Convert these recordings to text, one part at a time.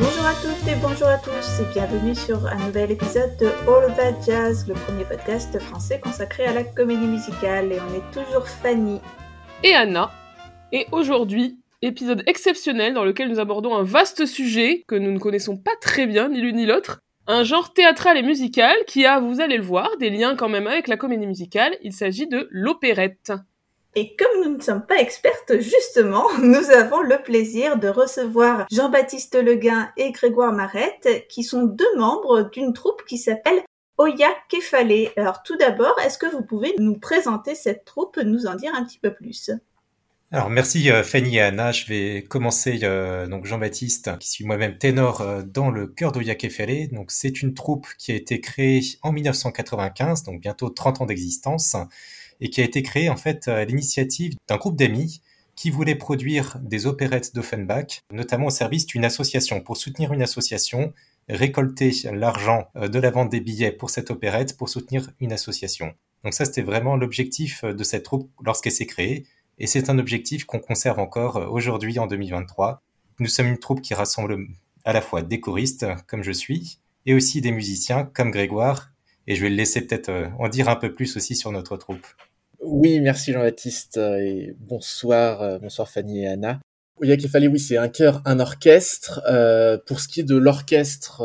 Bonjour à toutes et bonjour à tous et bienvenue sur un nouvel épisode de All That Jazz, le premier podcast français consacré à la comédie musicale et on est toujours Fanny et Anna. Et aujourd'hui, épisode exceptionnel dans lequel nous abordons un vaste sujet que nous ne connaissons pas très bien ni l'une ni l'autre, un genre théâtral et musical qui a, vous allez le voir, des liens quand même avec la comédie musicale, il s'agit de l'opérette. Et comme nous ne sommes pas expertes, justement, nous avons le plaisir de recevoir Jean-Baptiste Leguin et Grégoire Marette, qui sont deux membres d'une troupe qui s'appelle Oya Kefale. Alors tout d'abord, est-ce que vous pouvez nous présenter cette troupe, nous en dire un petit peu plus? Alors merci euh, Fanny et Anna. Je vais commencer euh, donc Jean-Baptiste, qui suis moi-même ténor euh, dans le chœur d'Oya Kefale. Donc c'est une troupe qui a été créée en 1995, donc bientôt 30 ans d'existence et qui a été créé en fait à l'initiative d'un groupe d'amis qui voulait produire des opérettes d'Offenbach, notamment au service d'une association. Pour soutenir une association, récolter l'argent euh, de la vente des billets pour cette opérette pour soutenir une association. Donc ça, c'était vraiment l'objectif euh, de cette troupe lorsqu'elle s'est créée. Et c'est un objectif qu'on conserve encore euh, aujourd'hui en 2023. Nous sommes une troupe qui rassemble à la fois des choristes, comme je suis, et aussi des musiciens, comme Grégoire, et je vais le laisser peut-être euh, en dire un peu plus aussi sur notre troupe. Oui, merci Jean-Baptiste et bonsoir, euh, bonsoir Fanny et Anna. Fallait, oui, c'est un chœur, un orchestre. Euh, pour ce qui est de l'orchestre,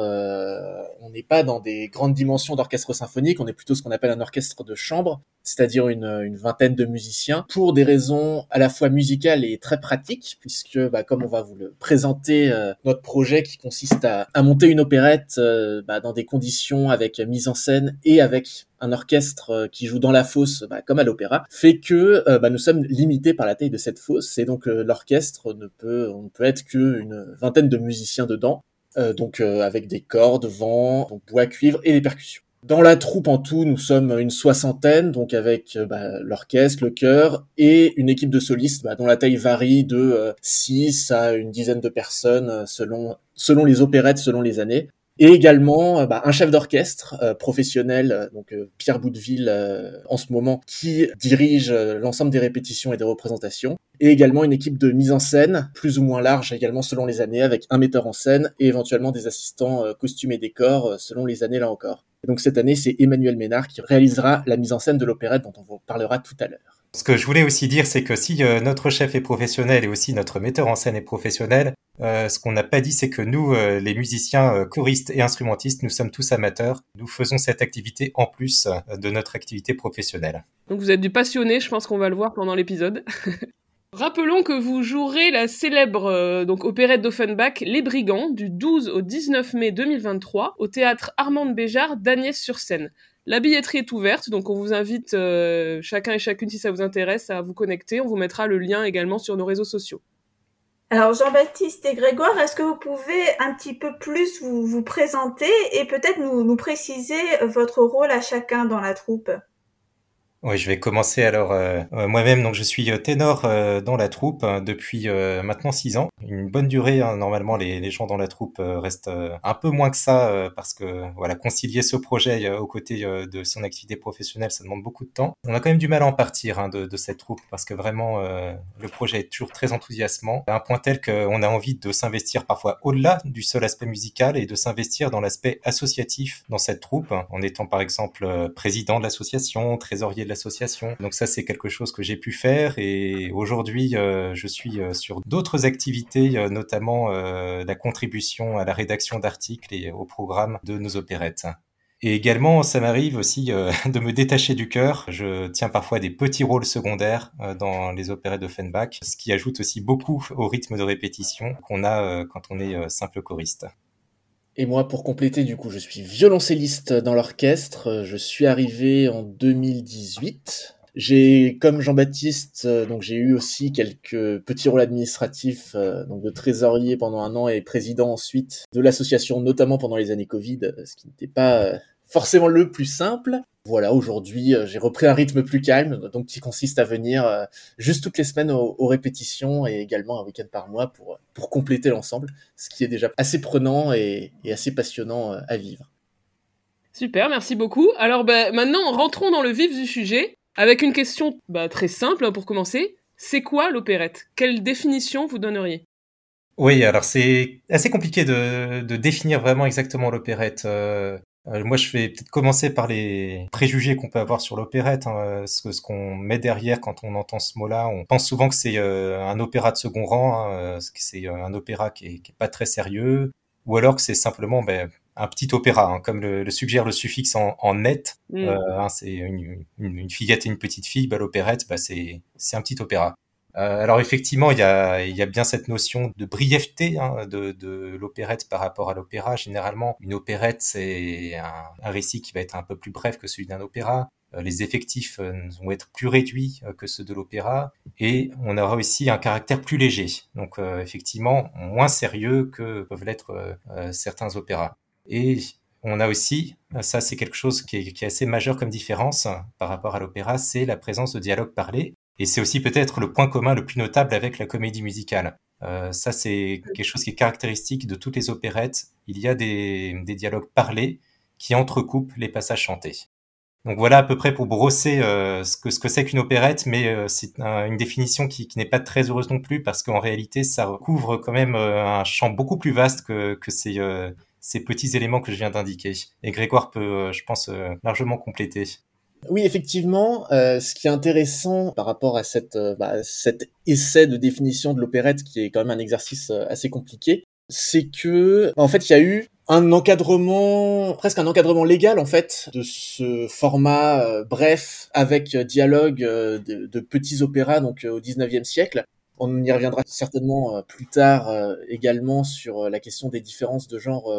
on n'est pas dans des grandes dimensions d'orchestre symphonique, on est plutôt ce qu'on appelle un orchestre de chambre c'est-à-dire une, vingtaine de musiciens, pour des raisons à la fois musicales et très pratiques, puisque bah, comme on va vous le présenter, euh, notre projet qui consiste à, monter une opérette euh, bah, dans des conditions avec mise en scène et avec un orchestre euh, qui joue dans la fosse, bah, comme à l'opéra, fait que nous sommes limités par la taille de cette fosse, et donc l'orchestre ne peut, on ne peut être qu'une vingtaine de musiciens dedans, donc avec des cordes, vent, bois, cuivre et des percussions. Dans la troupe en tout, nous sommes une soixantaine, donc avec euh, bah, l'orchestre, le chœur et une équipe de solistes bah, dont la taille varie de 6 euh, à une dizaine de personnes euh, selon, selon les opérettes, selon les années. Et également bah, un chef d'orchestre professionnel, donc Pierre Boudeville en ce moment, qui dirige l'ensemble des répétitions et des représentations. Et également une équipe de mise en scène, plus ou moins large également selon les années, avec un metteur en scène et éventuellement des assistants costumes et décors selon les années là encore donc cette année, c'est Emmanuel Ménard qui réalisera la mise en scène de l'opérette dont on vous parlera tout à l'heure. Ce que je voulais aussi dire, c'est que si euh, notre chef est professionnel et aussi notre metteur en scène est professionnel, euh, ce qu'on n'a pas dit, c'est que nous, euh, les musiciens, choristes et instrumentistes, nous sommes tous amateurs. Nous faisons cette activité en plus de notre activité professionnelle. Donc vous êtes du passionné, je pense qu'on va le voir pendant l'épisode. Rappelons que vous jouerez la célèbre donc opérette d'Offenbach Les Brigands du 12 au 19 mai 2023 au théâtre Armande Béjart d'Agnès-sur-Seine. La billetterie est ouverte, donc on vous invite euh, chacun et chacune si ça vous intéresse à vous connecter. On vous mettra le lien également sur nos réseaux sociaux. Alors Jean-Baptiste et Grégoire, est-ce que vous pouvez un petit peu plus vous, vous présenter et peut-être nous, nous préciser votre rôle à chacun dans la troupe? Oui, je vais commencer alors euh, euh, moi-même. Donc, je suis euh, ténor dans la troupe depuis maintenant six ans. Une bonne durée. Hein. Normalement, les, les, gens dans la troupe restent un peu moins que ça parce que voilà, concilier ce projet aux côtés de son activité professionnelle, ça demande beaucoup de temps. On a quand même du mal à en partir hein, de, de, cette troupe parce que vraiment le projet est toujours très enthousiasmant à un point tel qu'on a envie de s'investir parfois au-delà du seul aspect musical et de s'investir dans l'aspect associatif dans cette troupe en étant par exemple président de l'association, trésorier l'association. Donc ça, c'est quelque chose que j'ai pu faire et aujourd'hui, euh, je suis euh, sur d'autres activités, euh, notamment la contribution à la rédaction d'articles et au programme de nos opérettes. Et également, ça m'arrive aussi de me détacher du cœur. Je tiens parfois des petits rôles secondaires dans les opérettes d'Offenbach, ce qui ajoute aussi beaucoup au rythme de répétition qu'on a quand on est simple choriste. Et moi, pour compléter, du coup, je suis violoncelliste dans l'orchestre. Je suis arrivé en 2018. J'ai, comme Jean-Baptiste, euh, donc j'ai eu aussi quelques petits rôles administratifs, euh, donc de trésorier pendant un an et président ensuite de l'association, notamment pendant les années Covid, ce qui n'était pas euh, forcément le plus simple. Voilà, aujourd'hui, euh, j'ai repris un rythme plus calme, donc qui consiste à venir euh, juste toutes les semaines aux, répétitions et également un week-end par mois pour, pour compléter l'ensemble, ce qui est déjà assez prenant et, assez passionnant euh, à vivre. Super, merci beaucoup. Alors bah, maintenant, rentrons dans le vif du sujet avec une question bah, très simple hein, pour commencer. C'est quoi l'opérette? Quelle définition vous donneriez? Oui, alors c'est assez compliqué de, de, définir vraiment exactement l'opérette. Euh, euh, moi, je vais peut-être commencer par les préjugés qu'on peut avoir sur l'opérette. Hein, ce, ce qu'on met derrière quand on entend ce mot-là, on pense souvent que c'est euh, un opéra de second rang, hein, que c'est un opéra qui est, qui est, pas très sérieux, ou alors que c'est simplement ben, un petit opéra, hein, comme le, le, suggère le suffixe en, en net. Mm. Euh, hein, c'est une, une, une, fillette et une petite fille. Bah, l'opérette, bah, c'est un petit opéra. Euh, alors effectivement, il y a, y a, bien cette notion de brièveté hein, de, de l'opérette par rapport à l'opéra. Généralement, une opérette, c'est un, un, récit qui va être un peu plus bref que celui d'un opéra. Euh, les effectifs euh, vont être plus réduits que ceux de l'opéra et on aura aussi un caractère plus léger. Donc effectivement, moins sérieux que peuvent l'être certains opéras. Et on a aussi, ça c'est quelque chose qui est, qui est, assez majeur comme différence par rapport à l'opéra, c'est la présence de dialogue parlé. Et c'est aussi peut-être le point commun le plus notable avec la comédie musicale. Euh, ça, c'est quelque chose qui est caractéristique de toutes les opérettes. Il y a des, dialogues parlés qui entrecoupent les passages chantés. Donc voilà à peu près pour brosser euh, ce que ce que c'est qu'une opérette, mais euh, c'est une définition qui, n'est pas très heureuse non plus parce qu'en réalité ça recouvre quand même un champ beaucoup plus vaste que, ces petits éléments que je viens d'indiquer. Et Grégoire peut, je pense, largement compléter. Oui, effectivement, euh, ce qui est intéressant par rapport à cette, euh, bah, cet essai de définition de l'opérette, qui est quand même un exercice euh, assez compliqué, c'est que, en fait, il y a eu un encadrement, presque un encadrement légal en fait, de ce format euh, bref avec dialogue de, de, petits opéras donc au 19e siècle. On y reviendra certainement plus tard également sur la question des différences de genre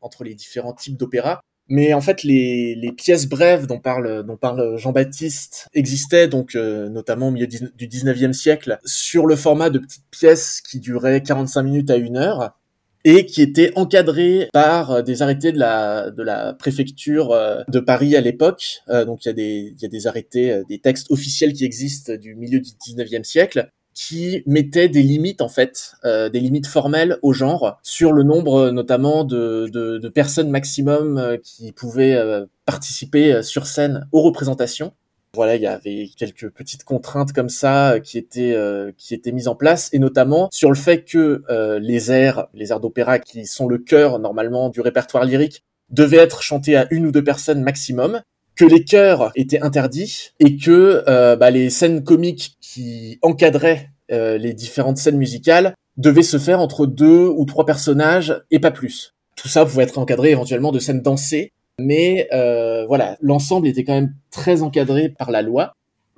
entre les différents types d'opéras. Mais en fait, les, les pièces brèves dont parle, dont parle Jean-Baptiste existaient donc euh, notamment au milieu du 19e siècle sur le format de petites pièces qui duraient 45 minutes à une heure et qui étaient encadrées par euh, des arrêtés de la, de la préfecture euh, de Paris à l'époque. donc il y, a des, y a des arrêtés, des textes officiels qui existent du milieu du 19e siècle qui mettait des limites en fait, euh, des limites formelles au genre sur le nombre notamment de, de, de personnes maximum euh, qui pouvaient euh, participer sur scène aux représentations. Voilà, il y avait quelques petites contraintes comme ça qui étaient qui étaient mises en place et notamment sur le fait que les airs, les airs d'opéra qui sont le cœur normalement du répertoire lyrique devaient être chantés à une ou deux personnes maximum que les chœurs étaient interdits et que euh, bah, les scènes comiques qui encadraient euh, les différentes scènes musicales devaient se faire entre deux ou trois personnages et pas plus. Tout ça pouvait être encadré éventuellement de scènes dansées, mais euh, voilà, l'ensemble était quand même très encadré par la loi.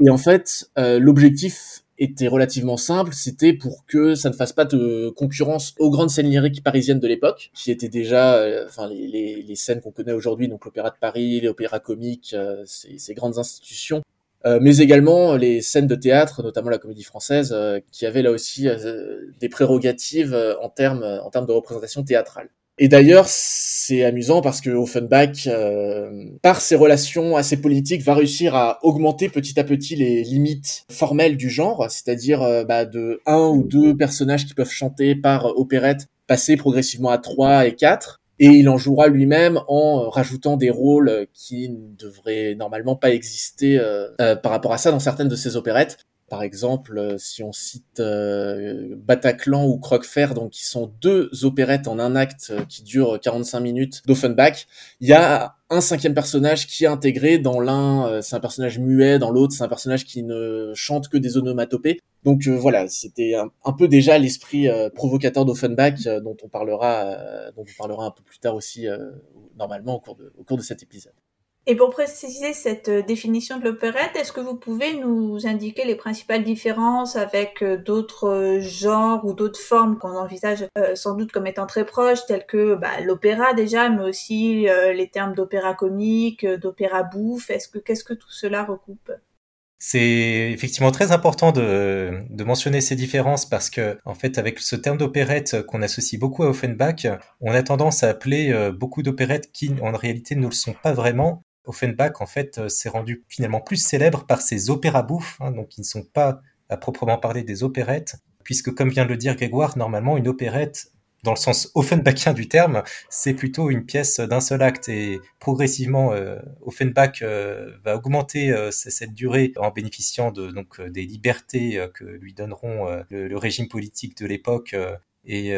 Et en fait, l'objectif était relativement simple, c'était pour que ça ne fasse pas de concurrence aux grandes scènes lyriques parisiennes de l'époque, qui étaient déjà, euh, enfin les, les, les, scènes qu'on connaît aujourd'hui, donc l'Opéra de Paris, les opéras comiques, euh, ces, ces, grandes institutions, euh, mais également les scènes de théâtre, notamment la Comédie Française, qui avait là aussi des prérogatives en termes en termes de représentation théâtrale. Et d'ailleurs, c'est amusant parce que Offenbach, euh, par ses relations assez politiques, va réussir à augmenter petit à petit les limites formelles du genre, c'est-à-dire euh, bah, de un ou deux personnages qui peuvent chanter par opérette, passer progressivement à trois et quatre. Et il en jouera lui-même en rajoutant des rôles qui ne devraient normalement pas exister euh, par rapport à ça dans certaines de ses opérettes. Par exemple, euh, si on cite euh, Bataclan ou Croquefer, donc qui sont deux opérettes en un acte euh, qui durent 45 minutes d'Offenbach, il y a un cinquième personnage qui est intégré. Dans l'un, c'est un personnage muet, dans l'autre, c'est un personnage qui ne chante que des onomatopées. Donc voilà, c'était un, peu déjà l'esprit provocateur d'Offenbach dont on parlera, dont on parlera un peu plus tard aussi normalement au cours de, au cours de cet épisode. Et pour préciser cette euh, définition de l'opérette, est-ce que vous pouvez nous indiquer les principales différences avec euh, d'autres euh, genres ou d'autres formes qu'on envisage sans doute comme étant très proches, telles que bah, l'opéra déjà, mais aussi les termes d'opéra comique, d'opéra bouffe. Est-ce que qu'est-ce que tout cela recoupe? C'est effectivement très important de, de, mentionner ces différences parce que, en fait, avec ce terme d'opérette qu'on associe beaucoup à Offenbach, on a tendance à appeler beaucoup d'opérettes qui, en réalité, ne le sont pas vraiment Offenbach, en fait, euh, s'est rendu finalement plus célèbre par ses opéras bouffes, hein, donc qui ne sont pas à proprement parler des opérettes, puisque comme vient de le dire Grégoire, normalement une opérette, dans le sens Offenbachien du terme, c'est plutôt une pièce d'un seul acte. Et progressivement euh, Offenbach euh, va augmenter cette durée en bénéficiant des libertés que lui donneront le, régime politique de l'époque et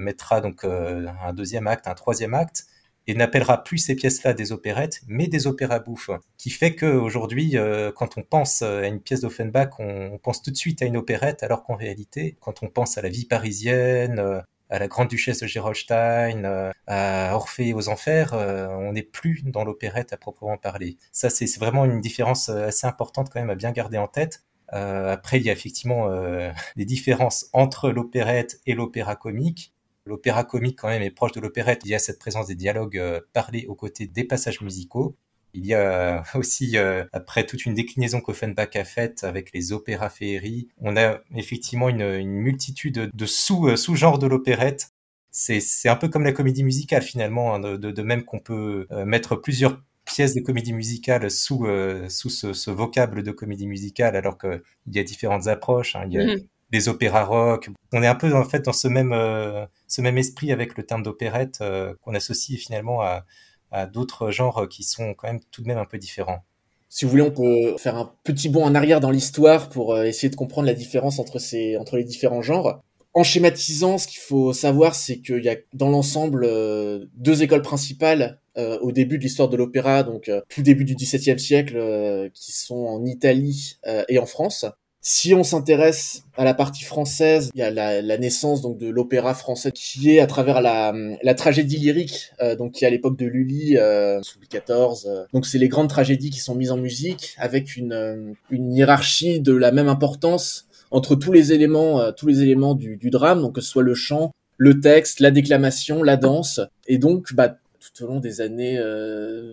mettra donc un deuxième acte, un troisième acte et n'appellera plus ces pièces-là des opérettes, mais des opéras bouffes. Qui fait qu'aujourd'hui, euh, quand on pense à une pièce d'Offenbach, on, pense tout de suite à une opérette, alors qu'en réalité, quand on pense à la vie parisienne, euh, à la Grande Duchesse de Gerolstein, euh, à Orphée aux Enfers, on n'est plus dans l'opérette à proprement parler. Ça, c'est vraiment une différence assez importante quand même à bien garder en tête. après, il y a effectivement des différences entre l'opérette et l'opéra comique. L'opéra comique quand même est proche de l'opérette. Il y a cette présence des dialogues euh, parlés aux côtés des passages musicaux. Il y a aussi, euh, après toute une déclinaison qu'Offenbach a faite avec les opéras féeries, on a effectivement une, multitude de sous, euh, sous-genres de l'opérette. C'est, un peu comme la comédie musicale finalement, hein, de, même qu'on peut mettre plusieurs pièces de comédie musicale sous, sous ce, vocable de comédie musicale, alors qu'il y a différentes approches. Hein. Il y a, mm-hmm les opéras rock. On est un peu en fait dans ce même euh, esprit avec le terme d'opérette euh, qu'on associe finalement à, d'autres genres qui sont quand même tout de même un peu différents. Si vous voulez, on peut faire un petit bond en arrière dans l'histoire pour euh, essayer de comprendre la différence entre les différents genres. En schématisant, ce qu'il faut savoir, c'est qu'il y a dans l'ensemble deux écoles principales au début de l'histoire de l'opéra, donc tout début du XVIIe siècle, qui sont en Italie et en France. Si on s'intéresse à la partie française, il y a la, naissance donc de l'opéra français qui est à travers la, tragédie lyrique, euh, donc qui est à l'époque de Lully euh, sous Louis XIV. Euh. donc c'est les grandes tragédies qui sont mises en musique avec une, une hiérarchie de la même importance entre tous les éléments, tous les éléments du, du drame, donc que ce soit le chant, le texte, la déclamation, la danse, et donc bah, tout au long des années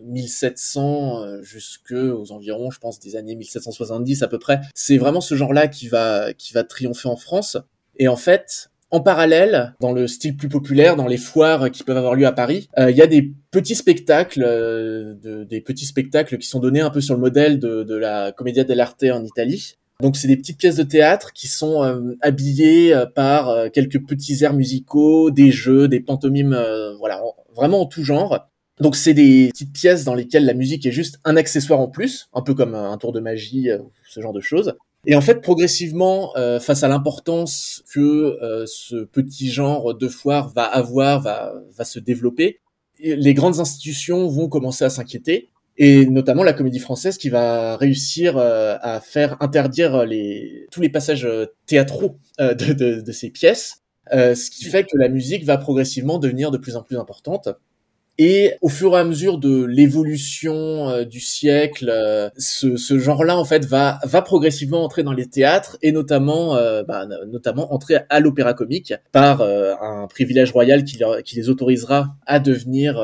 1700 euh, euh, jusque aux environs, je pense, des années 1770 à peu près. C'est vraiment ce genre-là qui va qui va triompher en France. Et en fait, en parallèle, dans le style plus populaire, dans les foires qui peuvent avoir lieu à Paris, euh, il y a des petits spectacles, des petits spectacles qui sont donnés un peu sur le modèle de, de la Commedia dell'arte en Italie. Donc c'est des petites pièces de théâtre qui sont habillées par quelques petits airs musicaux, des jeux, des pantomimes, voilà, vraiment en tout genre. Donc c'est des petites pièces dans lesquelles la musique est juste un accessoire en plus, un peu comme un tour de magie, euh, ce genre de choses. Et en fait, progressivement, euh, face à l'importance que euh, ce petit genre de foire va avoir, va se développer, les grandes institutions vont commencer à s'inquiéter, et notamment la comédie française qui va réussir à faire interdire les, tous les passages théâtraux de, de, de, ces pièces, euh, ce qui fait que la musique va progressivement devenir de plus en plus importante. Et au fur et à mesure de l'évolution euh, du siècle, euh, ce, ce genre-là en fait va va progressivement entrer dans les théâtres et notamment bah, notamment entrer à l'opéra comique par un privilège royal qui, qui, les autorisera à devenir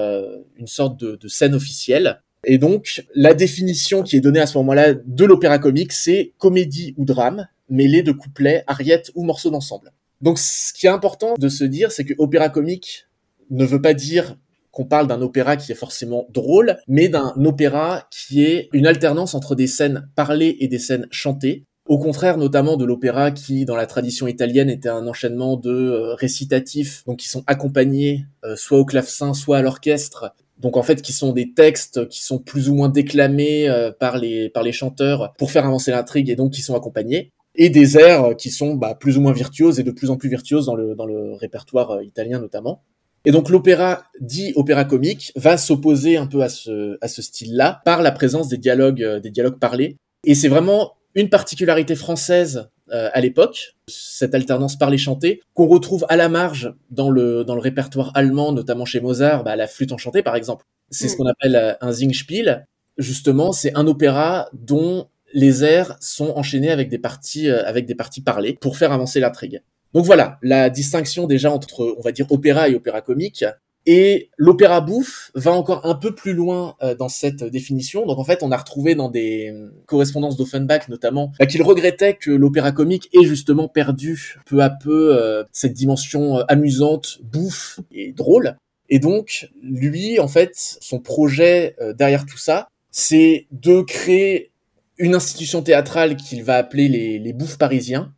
une sorte de, de, scène officielle. Et donc la définition qui est donnée à ce moment-là de l'opéra comique, c'est comédie ou drame mêlé de couplets, ariettes ou morceaux d'ensemble. Donc, ce qui est important de se dire, c'est que opéra comique ne veut pas dire qu'on parle d'un opéra qui est forcément drôle, mais d'un opéra qui est une alternance entre des scènes parlées et des scènes chantées. Au contraire, notamment de l'opéra qui, dans la tradition italienne, était un enchaînement de euh, récitatifs, donc qui sont accompagnés euh, soit au clavecin, soit à l'orchestre. Donc en fait, qui sont des textes qui sont plus ou moins déclamés euh, par les par les chanteurs pour faire avancer l'intrigue et donc qui sont accompagnés et des airs qui sont bah, plus ou moins virtuoses et de plus en plus virtuoses dans le, dans le répertoire euh, italien notamment. Et donc l'opéra dit opéra comique va s'opposer un peu à ce, à ce style-là par la présence des dialogues, euh, des dialogues parlés. Et c'est vraiment une particularité française euh, à l'époque, cette alternance parlé-chanté, qu'on retrouve à la marge dans le, dans le répertoire allemand, notamment chez Mozart, bah, la flûte enchantée par exemple. C'est ce mm. qu'on appelle un Singspiel. Justement, c'est un opéra dont les airs sont enchaînés avec des parties euh, avec des parties parlées pour faire avancer l'intrigue. Donc voilà, la distinction déjà entre on va dire opéra et opéra comique. Et l'opéra bouffe va encore un peu plus loin euh, dans cette définition. Donc en fait, on a retrouvé dans des euh, correspondances d'Offenbach notamment bah, qu'il regrettait que l'opéra comique ait justement perdu peu à peu cette dimension amusante, bouffe et drôle. Et donc lui, en fait, son projet derrière tout ça, c'est de créer une institution théâtrale qu'il va appeler les, les bouffes parisiens.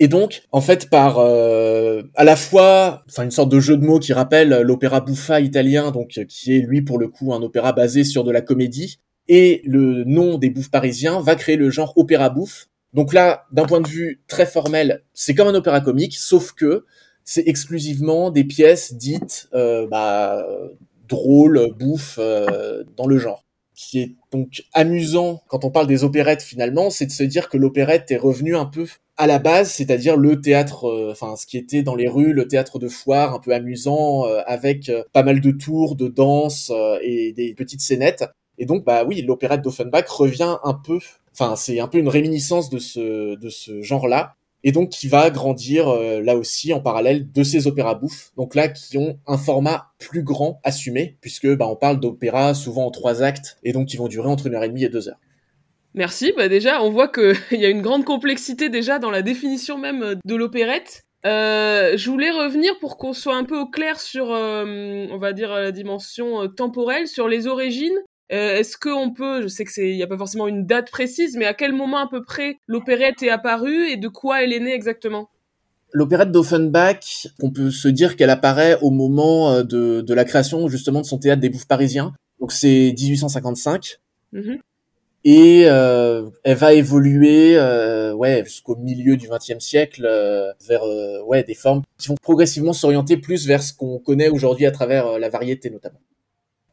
Et donc, en fait, par euh, à la fois, enfin une sorte de jeu de mots qui rappelle l'opéra bouffa italien, donc qui est lui pour le coup un opéra basé sur de la comédie, et le nom des bouffes parisiens va créer le genre opéra bouffe. Donc là, d'un point de vue très formel, c'est comme un opéra comique, sauf que c'est exclusivement des pièces dites euh, bah, drôles, bouffe, euh, dans le genre. Qui est donc amusant quand on parle des opérettes finalement, c'est de se dire que l'opérette est revenue un peu à la base, c'est-à-dire le théâtre, euh, enfin ce qui était dans les rues, le théâtre de foire, un peu amusant, euh, avec euh, pas mal de tours, de danse et des petites scénettes. Et donc bah oui, l'opérette d'Offenbach revient un peu, enfin c'est un peu une réminiscence de ce de ce genre-là, et donc qui va grandir là aussi en parallèle de ces opéras bouffes, donc là qui ont un format plus grand assumé, puisque bah on parle d'opéras souvent en trois actes, et donc qui vont durer entre une heure et demie et deux heures. Merci. Bah déjà, on voit qu'il y a une grande complexité déjà dans la définition même euh, de l'opérette. Euh, je voulais revenir pour qu'on soit un peu au clair sur, euh, on va dire, la dimension temporelle, sur les origines. Est-ce qu'on peut, je sais que c'est, il n'y a pas forcément une date précise, mais à quel moment à peu près l'opérette est apparue et de quoi elle est née exactement? L'opérette d'Offenbach, on peut se dire qu'elle apparaît au moment de, de, la création justement de son théâtre des Bouffes parisiens. Donc c'est 1855 et euh, elle va évoluer euh, ouais jusqu'au milieu du XXe siècle euh, vers ouais des formes qui vont progressivement s'orienter plus vers ce qu'on connaît aujourd'hui à travers la variété notamment.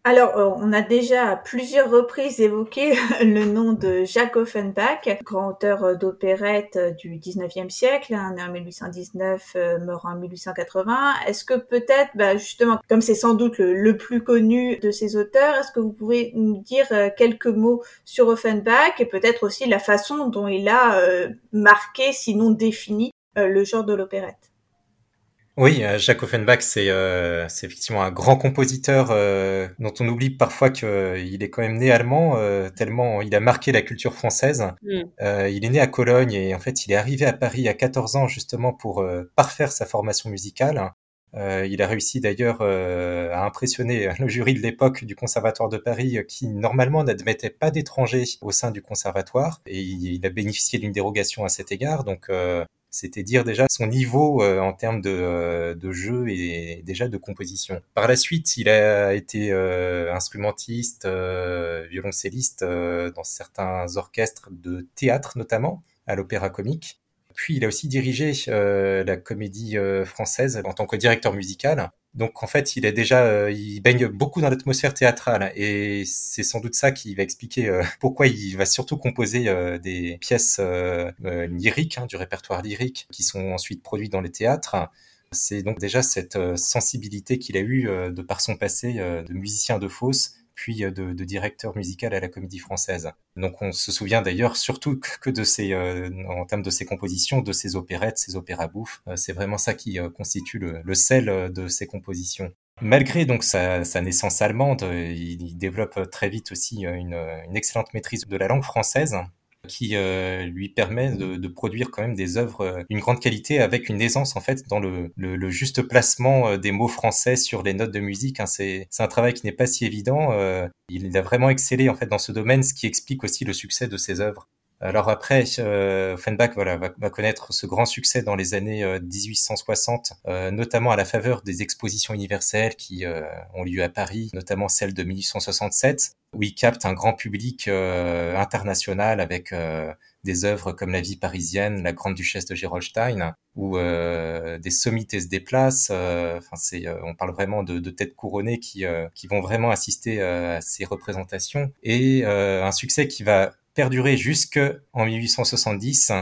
Alors, euh, on a déjà à plusieurs reprises évoqué le nom de Jacques Offenbach, grand auteur euh, d'opérette euh, du 19e siècle, né en 1819, mort en 1880. Est-ce que peut-être, bah, justement, comme c'est sans doute le, plus connu de ces auteurs, est-ce que vous pouvez nous dire quelques mots sur Offenbach et peut-être aussi la façon dont il a marqué, sinon défini, le genre de l'opérette? Oui, euh, Jacques Offenbach, c'est euh, effectivement un grand compositeur euh, dont on oublie parfois qu'il est quand même né allemand, tellement il a marqué la culture française. Mm. il est né à Cologne et en fait il est arrivé à Paris à 14 ans justement pour parfaire sa formation musicale. il a réussi d'ailleurs à impressionner le jury de l'époque du Conservatoire de Paris qui normalement n'admettait pas d'étrangers au sein du conservatoire et il, il a bénéficié d'une dérogation à cet égard. Donc c'était dire déjà son niveau euh, en termes de, euh, de, jeu et déjà de composition. Par la suite, il a été euh, instrumentiste, violoncelliste dans certains orchestres de théâtre notamment, à l'Opéra Comique. Puis il a aussi dirigé la comédie française en tant que directeur musical. Donc en fait, il déjà, euh, il baigne beaucoup dans l'atmosphère théâtrale et c'est sans doute ça qui va expliquer euh, pourquoi il va surtout composer euh, des pièces lyriques, hein, du répertoire lyrique, qui sont ensuite produites dans les théâtres. C'est donc déjà cette sensibilité qu'il a eue de par son passé de musicien de fosse puis de, de, directeur musical à la Comédie Française. Donc on se souvient d'ailleurs surtout que de ses, euh, en termes de ses compositions, de ses opérettes, ses opéras bouffes. Euh, c'est vraiment ça qui euh, constitue le, sel de ses compositions. Malgré donc sa, sa naissance allemande, il, développe très vite aussi une excellente maîtrise de la langue française qui euh, lui permet de, de, produire quand même des œuvres euh, d'une grande qualité avec une aisance en fait dans le, le, le juste placement euh, des mots français sur les notes de musique. Hein. C'est un travail qui n'est pas si évident. il a vraiment excellé en fait dans ce domaine, ce qui explique aussi le succès de ses œuvres. Alors après, euh, Offenbach voilà, va, va, connaître ce grand succès dans les années 1860, euh, notamment à la faveur des expositions universelles qui euh, ont lieu à Paris, notamment celle de 1867, où il capte un grand public euh, international avec euh, des œuvres comme La vie parisienne, La grande duchesse de Gerolstein, où des sommités se déplacent. Enfin, c'est, on parle vraiment de, de têtes couronnées qui, qui vont vraiment assister à ces représentations, et un succès qui va perdurer jusqu'en 1870,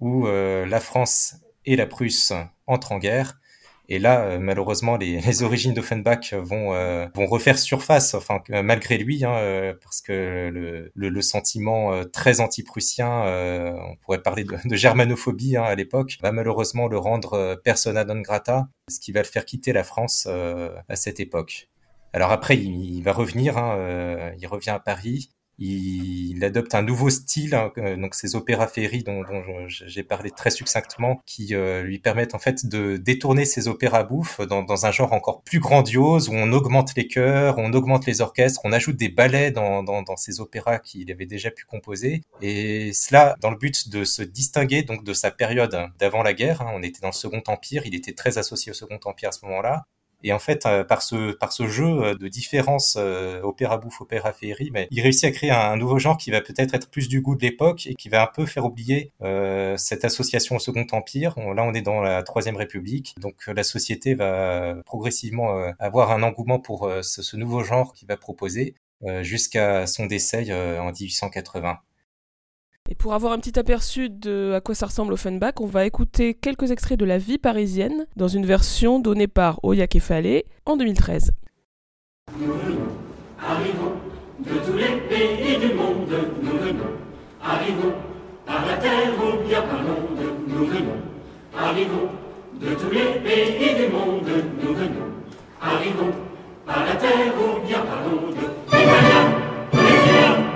où euh, la France et la Prusse entrent en guerre. Et là, euh, malheureusement, les, origines d'Offenbach vont, euh, vont refaire surface, enfin malgré lui, hein, parce que le, le, sentiment très anti-prussien, on pourrait parler de, germanophobie hein, à l'époque, va malheureusement le rendre persona non grata, ce qui va le faire quitter la France à cette époque. Alors après, il, il va revenir, hein, il revient à Paris, il, adopte un nouveau style, hein, euh, donc ces opéras féeries dont, j'ai parlé très succinctement, qui euh, lui permettent en fait de détourner ces opéras bouffes dans, dans, un genre encore plus grandiose où on augmente les chœurs, on augmente les orchestres, on ajoute des ballets dans, dans, dans ces opéras qu'il avait déjà pu composer, et cela dans le but de se distinguer donc de sa période d'avant la guerre. Hein. on était dans le Second Empire, il était très associé au Second Empire à ce moment-là, Et en fait, euh, par ce par ce jeu euh, de différence euh, opéra bouffe, opéra féerie, mais il réussit à créer un, nouveau genre qui va peut-être être plus du goût de l'époque et qui va un peu faire oublier cette association au Second Empire. là, on est dans la Troisième République, donc la société va progressivement avoir un engouement pour ce, ce, nouveau genre qu'il va proposer jusqu'à son décès en 1880. Et pour avoir un petit aperçu de à quoi ça ressemble Offenbach, on va écouter quelques extraits de La vie parisienne dans une version donnée par Oya Kefale en 2013. Nous venons, arrivons de tous les pays du monde, nous venons, arrivons par la terre ou bien par l'onde, nous venons, arrivons de tous les pays du monde, nous venons, arrivons par la terre ou bien par l'onde, Italiens, Brésiliens,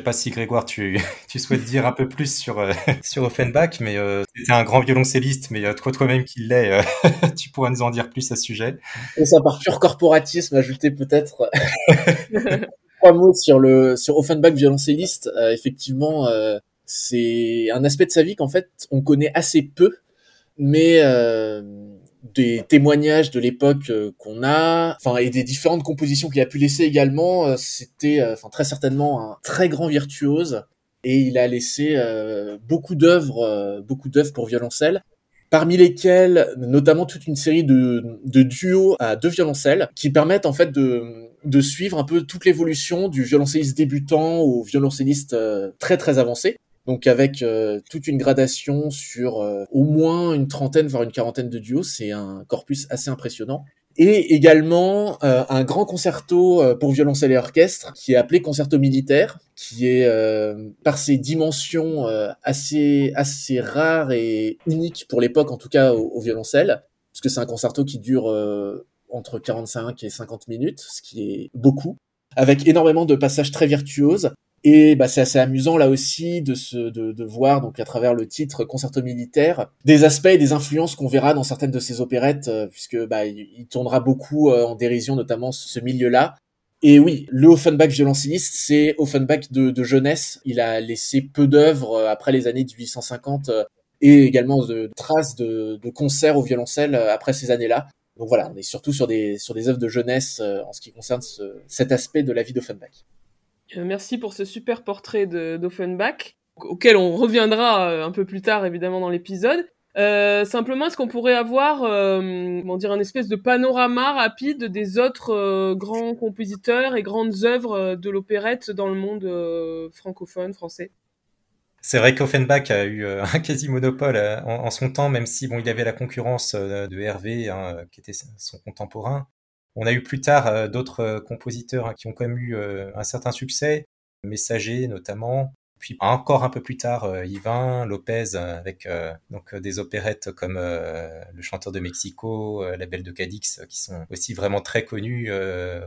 sais pas si Grégoire, tu, tu souhaites dire un peu plus sur, euh, sur Offenbach, mais euh, c'était un grand violoncelliste, mais euh, toi, toi-même qui l'est, euh, tu pourras nous en dire plus à ce sujet. Et ça par pur corporatisme, ajouter peut-être trois mots sur le sur Offenbach violoncelliste. effectivement, c'est un aspect de sa vie qu'en fait on connaît assez peu, mais des témoignages de l'époque euh, qu'on a, enfin et des différentes compositions qu'il a pu laisser également, euh, c'était euh, enfin très certainement un très grand virtuose. Et il a laissé beaucoup d'œuvres, beaucoup d'œuvres pour violoncelle, parmi lesquelles notamment toute une série de, de duos à deux violoncelles qui permettent en fait de, de suivre un peu toute l'évolution du violoncelliste débutant au violoncelliste très très avancé donc avec euh, toute une gradation sur euh, au moins une trentaine, voire une quarantaine de duos, c'est un corpus assez impressionnant. Et également euh, un grand concerto pour violoncelle et orchestre qui est appelé concerto militaire, qui est par ses dimensions assez assez rares et uniques pour l'époque, en tout cas au, au violoncelle, parce que c'est un concerto qui dure entre 45 et 50 minutes, ce qui est beaucoup, avec énormément de passages très virtuoses et bah, c'est assez amusant là aussi de, se, de, de, voir donc à travers le titre concerto militaire des aspects et des influences qu'on verra dans certaines de ses opérettes euh, puisque bah, il, tournera beaucoup euh, en dérision notamment ce milieu-là. Et oui, le Offenbach violoncelliste, c'est Offenbach de, de, jeunesse. Il a laissé peu d'œuvres euh, après les années 1850 et également de traces de, de concerts au violoncelle après ces années-là. Donc voilà, on est surtout sur des sur des œuvres de jeunesse en ce qui concerne ce, cet aspect de la vie d'Offenbach. Euh, merci pour ce super portrait d'Offenbach, auquel on reviendra euh, un peu plus tard évidemment dans l'épisode. Euh, simplement, est-ce qu'on pourrait avoir, comment dire, un espèce de panorama rapide des autres grands compositeurs et grandes œuvres de l'opérette dans le monde francophone, français? C'est vrai qu'Offenbach a eu un quasi-monopole en, son temps, même si bon, il avait la concurrence de Hervé, hein, qui était son contemporain. On a eu plus tard euh, d'autres euh, compositeurs hein, qui ont quand même eu euh, un certain succès, Messager notamment. Puis encore un peu plus tard, Yvain, Lopez, avec donc des opérettes comme Le chanteur de Mexico, La Belle de Cadix, qui sont aussi vraiment très connues,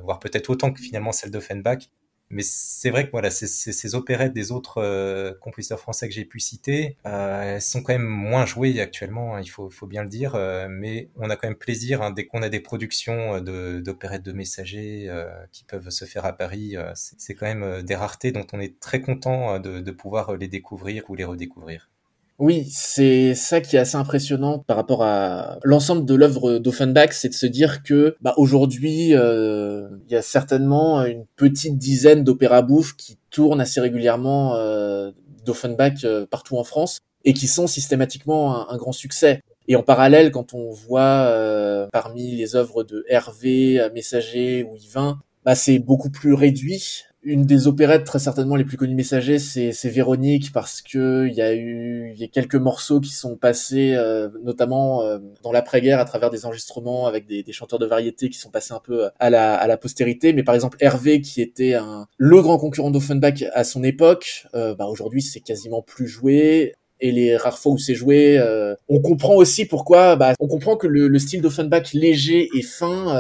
voire peut-être autant que finalement celle d'Offenbach. Mais c'est vrai que voilà, ces opérettes des autres euh, compositeurs français que j'ai pu citer, euh, sont quand même moins jouées actuellement, hein, il faut, faut, bien le dire. Euh, mais on a quand même plaisir hein, dès qu'on a des productions d'opérettes de, messagers qui peuvent se faire à Paris. c'est quand même des raretés dont on est très content de, de pouvoir les découvrir ou les redécouvrir. Oui, c'est ça qui est assez impressionnant par rapport à l'ensemble de l'œuvre d'Offenbach, c'est de se dire que bah, aujourd'hui, euh, il y a certainement une petite dizaine d'opéras bouffes qui tournent assez régulièrement euh, d'Offenbach euh, partout en France et qui sont systématiquement un, grand succès. Et en parallèle, quand on voit euh, parmi les œuvres de Hervé, Messager ou Yvain, bah, c'est beaucoup plus réduit une des opérettes très certainement les plus connues messagers, c'est, Véronique parce que il y a eu y a quelques morceaux qui sont passés euh, notamment euh, dans l'après-guerre à travers des enregistrements avec des, des, chanteurs de variété qui sont passés un peu à la, à la postérité. Mais par exemple Hervé qui était un, le grand concurrent d'Offenbach à son époque, euh, bah aujourd'hui c'est quasiment plus joué et les rares fois où c'est joué, on comprend aussi pourquoi. Bah, on comprend que le, le style d'Offenbach léger et fin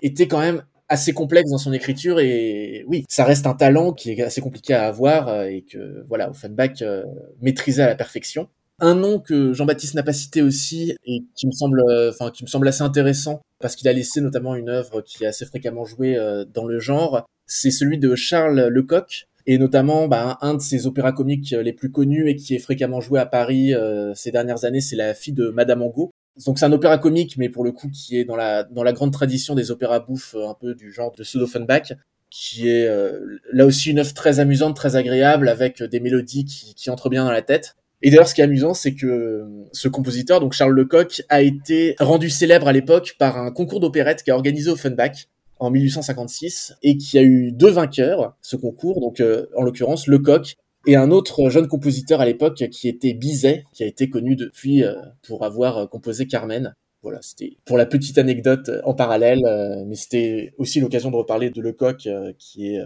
était quand même assez complexe dans son écriture et oui, ça reste un talent qui est assez compliqué à avoir euh, et que voilà, Offenbach euh, maîtrisait à la perfection. Un nom que Jean-Baptiste n'a pas cité aussi et qui me semble, euh, enfin qui me semble assez intéressant parce qu'il a laissé notamment une œuvre qui est assez fréquemment jouée dans le genre, c'est celui de Charles Lecoq et notamment bah, un de ses opéras comiques les plus connus et qui est fréquemment joué à Paris ces dernières années, c'est La fille de Madame Angot, donc c'est un opéra comique, mais pour le coup qui est dans la dans la grande tradition des opéras bouffes, euh, un peu du genre de Pseudo-Funback, qui est euh, là aussi une œuvre très amusante, très agréable, avec des mélodies qui, qui entrent bien dans la tête. Et d'ailleurs, ce qui est amusant, c'est que ce compositeur, donc Charles Lecoq, a été rendu célèbre à l'époque par un concours d'opérette qui a organisé Offenbach en 1856 et qui a eu deux vainqueurs, ce concours, donc euh, en l'occurrence Lecoq et un autre jeune compositeur à l'époque qui était Bizet, qui a été connu depuis euh, pour avoir euh, composé Carmen. Voilà, c'était pour la petite anecdote euh, en parallèle, mais c'était aussi l'occasion de reparler de Lecoq, qui est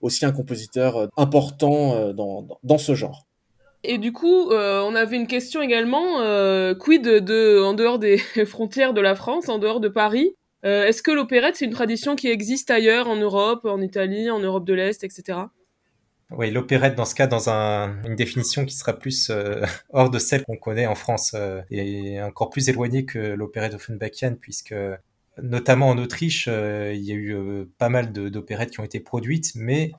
aussi un compositeur important dans, dans, ce genre. Et du coup, on avait une question également, quid de, en dehors des frontières de la France, en dehors de Paris Est-ce que l'opérette, c'est une tradition qui existe ailleurs, en Europe, en Italie, en Europe de l'Est, etc. Oui, l'opérette dans ce cas dans un, une définition qui sera plus euh, hors de celle qu'on connaît en France euh, et encore plus éloignée que l'opérette Offenbachienne puisque notamment en Autriche, euh, il y a eu pas mal d'opérettes qui ont été produites, mais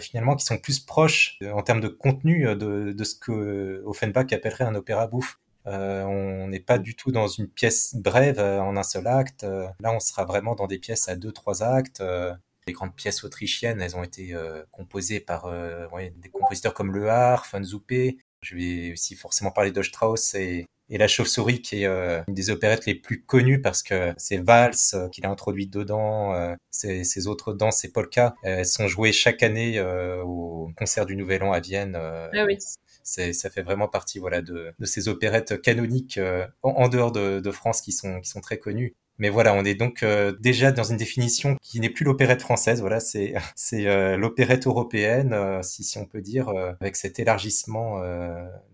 finalement qui sont plus proches en termes de contenu de, de ce que Offenbach appellerait un opéra bouffe. on n'est pas du tout dans une pièce brève en un seul acte. là, on sera vraiment dans des pièces à deux, trois actes. Les grandes pièces autrichiennes, elles ont été euh, composées par euh, des compositeurs comme Le Har, Von Zuppe. Je vais aussi forcément parler de Strauss et, La Chauve-souris, qui est euh, une des opérettes les plus connues parce que c'est Valse qu'il a introduit dedans, ces, autres danses, ces polkas, elles sont jouées chaque année au concert du Nouvel An à Vienne. ah oui ça fait vraiment partie voilà de, ces opérettes canoniques en, dehors de, de, France qui sont qui sont très connues mais voilà, on est donc euh, déjà dans une définition qui n'est plus l'opérette française. Voilà, c'est euh, l'opérette européenne, euh, si si on peut dire, avec cet élargissement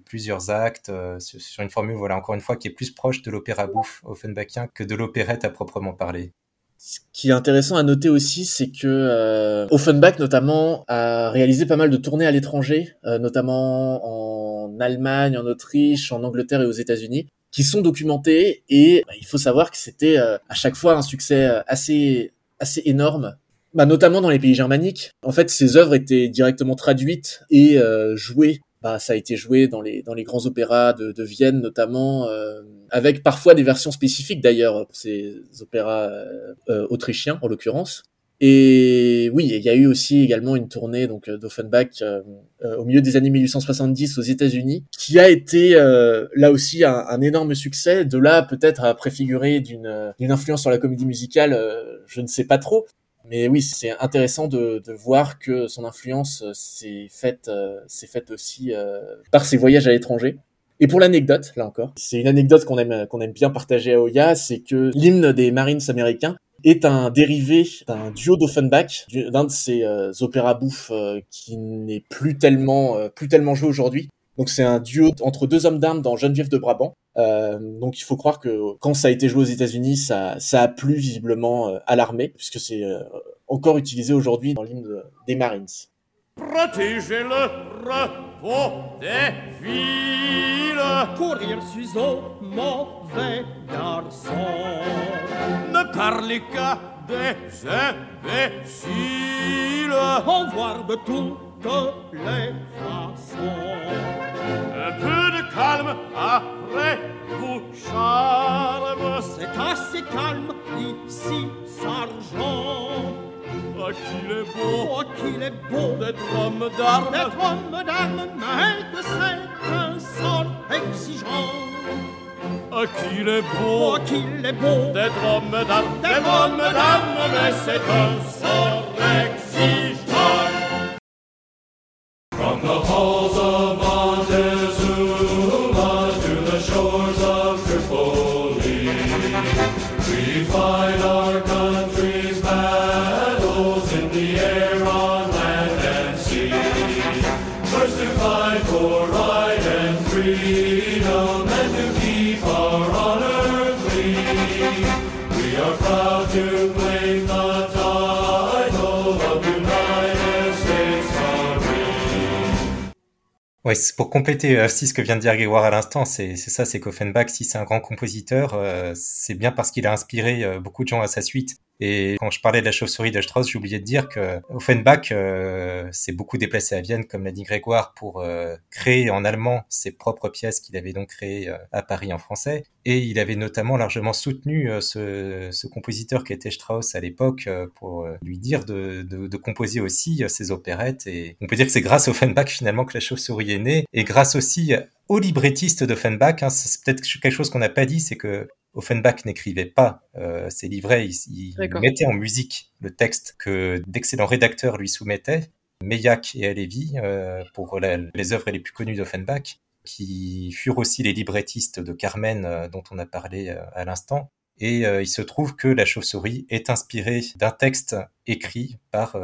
plusieurs actes sur, une formule voilà encore une fois qui est plus proche de l'opéra bouffe offenbachien que de l'opérette à proprement parler. Ce qui est intéressant à noter aussi, c'est que Offenbach notamment a réalisé pas mal de tournées à l'étranger, notamment en Allemagne, en Autriche, en Angleterre et aux États-Unis qui sont documentés et bah, il faut savoir que c'était euh, à chaque fois un succès euh, assez assez énorme bah, notamment dans les pays germaniques. En fait, ces œuvres étaient directement traduites et euh, jouées. Bah, ça a été joué dans les dans les grands opéras de, de Vienne notamment, euh, avec parfois des versions spécifiques d'ailleurs pour ces opéras euh, autrichiens en l'occurrence. Et oui, il y a eu aussi également une tournée donc euh, d'Offenbach euh, euh, au milieu des années 1870 aux États-Unis, qui a été là aussi un, énorme succès. De là peut-être à préfigurer d'une d'une influence sur la comédie musicale, je ne sais pas trop. Mais oui, c'est intéressant de, de, voir que son influence s'est faite, s'est faite aussi par ses voyages à l'étranger. Et pour l'anecdote, là encore, c'est une anecdote qu'on aime, qu'on aime bien partager à Oya, c'est que l'hymne des Marines américains est un dérivé d'un duo d'Offenbach, d'un de ces euh, opéras bouffes euh, qui n'est plus tellement euh, plus tellement joué aujourd'hui. Donc c'est un duo entre deux hommes d'armes dans Geneviève de Brabant. donc il faut croire que quand ça a été joué aux États-Unis, ça, ça a plu visiblement à l'armée, puisque c'est encore utilisé aujourd'hui dans l'hymne des Marines. Protéger le repos des villes. Courir suis au mauvais garçon. Ne parlez qu'à des imbéciles. En voir de toutes les façons. Un peu de calme après vous charme. C'est assez calme ici, sergent. Ah, qu'il est beau, Oh, qu'il est beau d'être homme d'armes. d'être homme d'armes, mais que c'est un sort exigeant. Ah, qu'il est Oh, beau qu'il est beau d'être homme d'armes. D'être homme d'armes, mais c'est un sort exigeant. From the halls of C'est pour compléter euh, aussi ce que vient de dire Grégoire à l'instant, c'est c'est ça, c'est qu'Offenbach, si c'est un grand compositeur, euh, c'est bien parce qu'il a inspiré euh, beaucoup de gens à sa suite. Et quand je parlais de la chauve-souris de Strauss, j'ai oublié de dire que Offenbach euh, s'est beaucoup déplacé à Vienne, comme l'a dit Grégoire, pour euh, créer en allemand ses propres pièces qu'il avait donc créées euh, à Paris en français. Et il avait notamment largement soutenu ce, compositeur qui était Strauss à l'époque pour lui dire de, composer aussi ses opérettes. Et on peut dire que c'est grâce à Offenbach finalement que la chauve-souris est née, et grâce aussi au librettiste d'Offenbach. Hein, c'est peut-être quelque chose qu'on n'a pas dit, c'est que Offenbach n'écrivait pas euh, ses livrets, il, mettait en musique le texte que d'excellents rédacteurs lui soumettaient, Meilhac et Halévy, euh, pour la- les œuvres les plus connues d'Offenbach, qui furent aussi les librettistes de Carmen euh, dont on a parlé euh, à l'instant. Et il se trouve que La Chauve-souris est inspirée d'un texte écrit par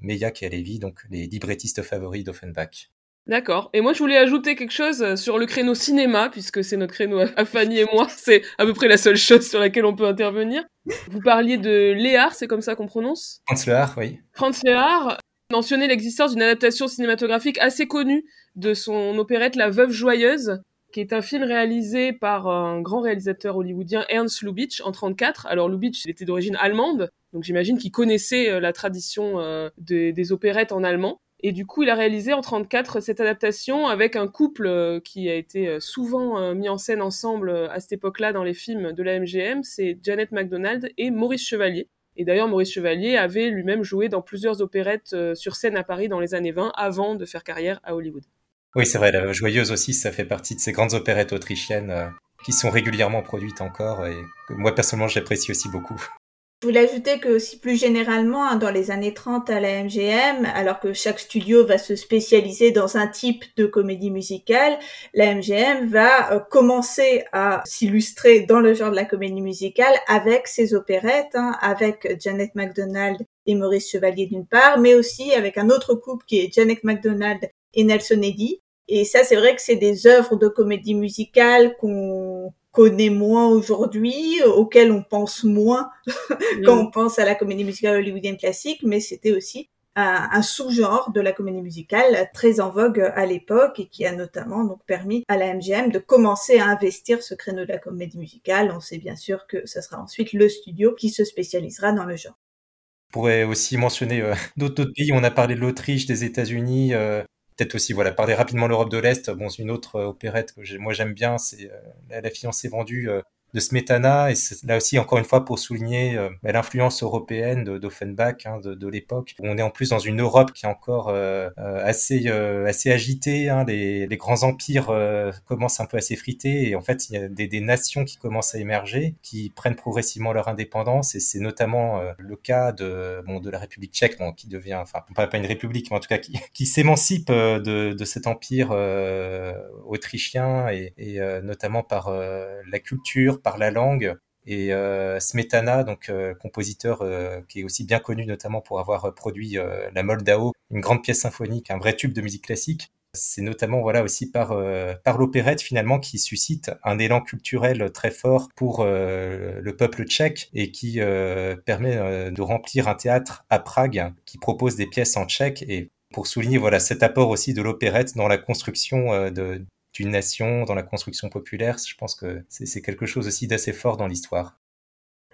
Meilhac et Halévy, donc les librettistes favoris d'Offenbach. D'accord. Et moi, je voulais ajouter quelque chose euh, sur le créneau cinéma, puisque c'est notre créneau à Fanny et moi. C'est à peu près la seule chose sur laquelle on peut intervenir. Vous parliez de Léard, c'est comme ça qu'on prononce? Hans Lehar, oui. Franz Léard mentionnait l'existence d'une adaptation cinématographique assez connue de son opérette La Veuve Joyeuse, qui est un film réalisé par un grand réalisateur hollywoodien, Ernst Lubitsch, en 34. Alors Lubitsch, il était d'origine allemande, donc j'imagine qu'il connaissait euh, la tradition euh, des, des opérettes en allemand. Et du coup, il a réalisé en 34 cette adaptation avec un couple euh, qui a été euh, souvent euh, mis en scène ensemble à cette époque-là dans les films de la MGM, c'est Janet MacDonald et Maurice Chevalier. Et d'ailleurs, Maurice Chevalier avait lui-même joué dans plusieurs opérettes sur scène à Paris dans les années 20 avant de faire carrière à Hollywood. Oui, c'est vrai, La Joyeuse aussi, ça fait partie de ces grandes opérettes autrichiennes qui sont régulièrement produites encore et que moi personnellement j'apprécie aussi beaucoup. Je voulais ajouter que aussi plus généralement, hein, dans les années 30 à la MGM, alors que chaque studio va se spécialiser dans un type de comédie musicale, la MGM va euh, commencer à s'illustrer dans le genre de la comédie musicale avec ses opérettes, hein, avec Janet MacDonald et Maurice Chevalier d'une part, mais aussi avec un autre couple qui est Janet MacDonald et Nelson Eddy. Et ça, c'est vrai que c'est des œuvres de comédie musicale qu'on connaît moins aujourd'hui, auxquelles on pense moins quand on pense à la comédie musicale hollywoodienne classique, mais c'était aussi un, un sous-genre de la comédie musicale très en vogue à l'époque et qui a notamment donc permis à la MGM de commencer à investir ce créneau de la comédie musicale. On sait bien sûr que ce sera ensuite le studio qui se spécialisera dans le genre. On pourrait aussi mentionner euh, d'autres d'autres pays, on a parlé de l'Autriche, des États-Unis, euh, peut-être aussi voilà parler rapidement de l'Europe de l'Est. Bon, une autre euh, opérette que moi j'aime bien, c'est euh, la, la fiancée vendue euh, de Smetana et là aussi encore une fois pour souligner euh, bah, l'influence européenne d'Offenbach hein, de, de l'époque. On est en plus dans une Europe qui est encore euh, euh, assez euh, assez agitée. Hein, les, les grands empires euh, commencent un peu à s'effriter et en fait il y a des, des nations qui commencent à émerger, qui prennent progressivement leur indépendance et c'est notamment euh, le cas de bon de la République tchèque, bon, qui devient enfin pas, pas une république mais en tout cas qui, qui s'émancipe de, de cet empire autrichien et, et notamment par la culture, par la langue. Et Smetana, donc compositeur qui est aussi bien connu notamment pour avoir produit la Moldao, une grande pièce symphonique, un vrai tube de musique classique. C'est notamment voilà aussi par par l'opérette finalement qui suscite un élan culturel très fort pour le peuple tchèque et qui permet de remplir un théâtre à Prague qui propose des pièces en tchèque et pour souligner voilà cet apport aussi de l'opérette dans la construction euh, de, d'une nation, dans la construction populaire. Je pense que c'est quelque chose aussi d'assez fort dans l'histoire.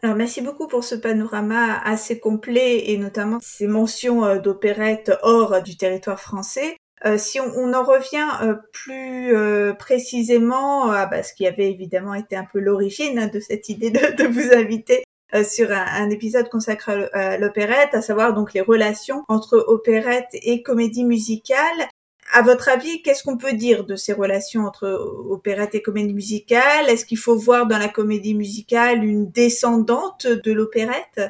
Alors merci beaucoup pour ce panorama assez complet et notamment ces mentions euh, d'opérette hors du territoire français. Euh, si on, en revient euh, plus précisément à bah, ce qui avait évidemment été un peu l'origine hein, de cette idée de, vous inviter sur un, un, épisode consacré à l'opérette, à savoir donc les relations entre opérette et comédie musicale. À votre avis, qu'est-ce qu'on peut dire de ces relations entre opérette et comédie musicale Est-ce qu'il faut voir dans la comédie musicale une descendante de l'opérette?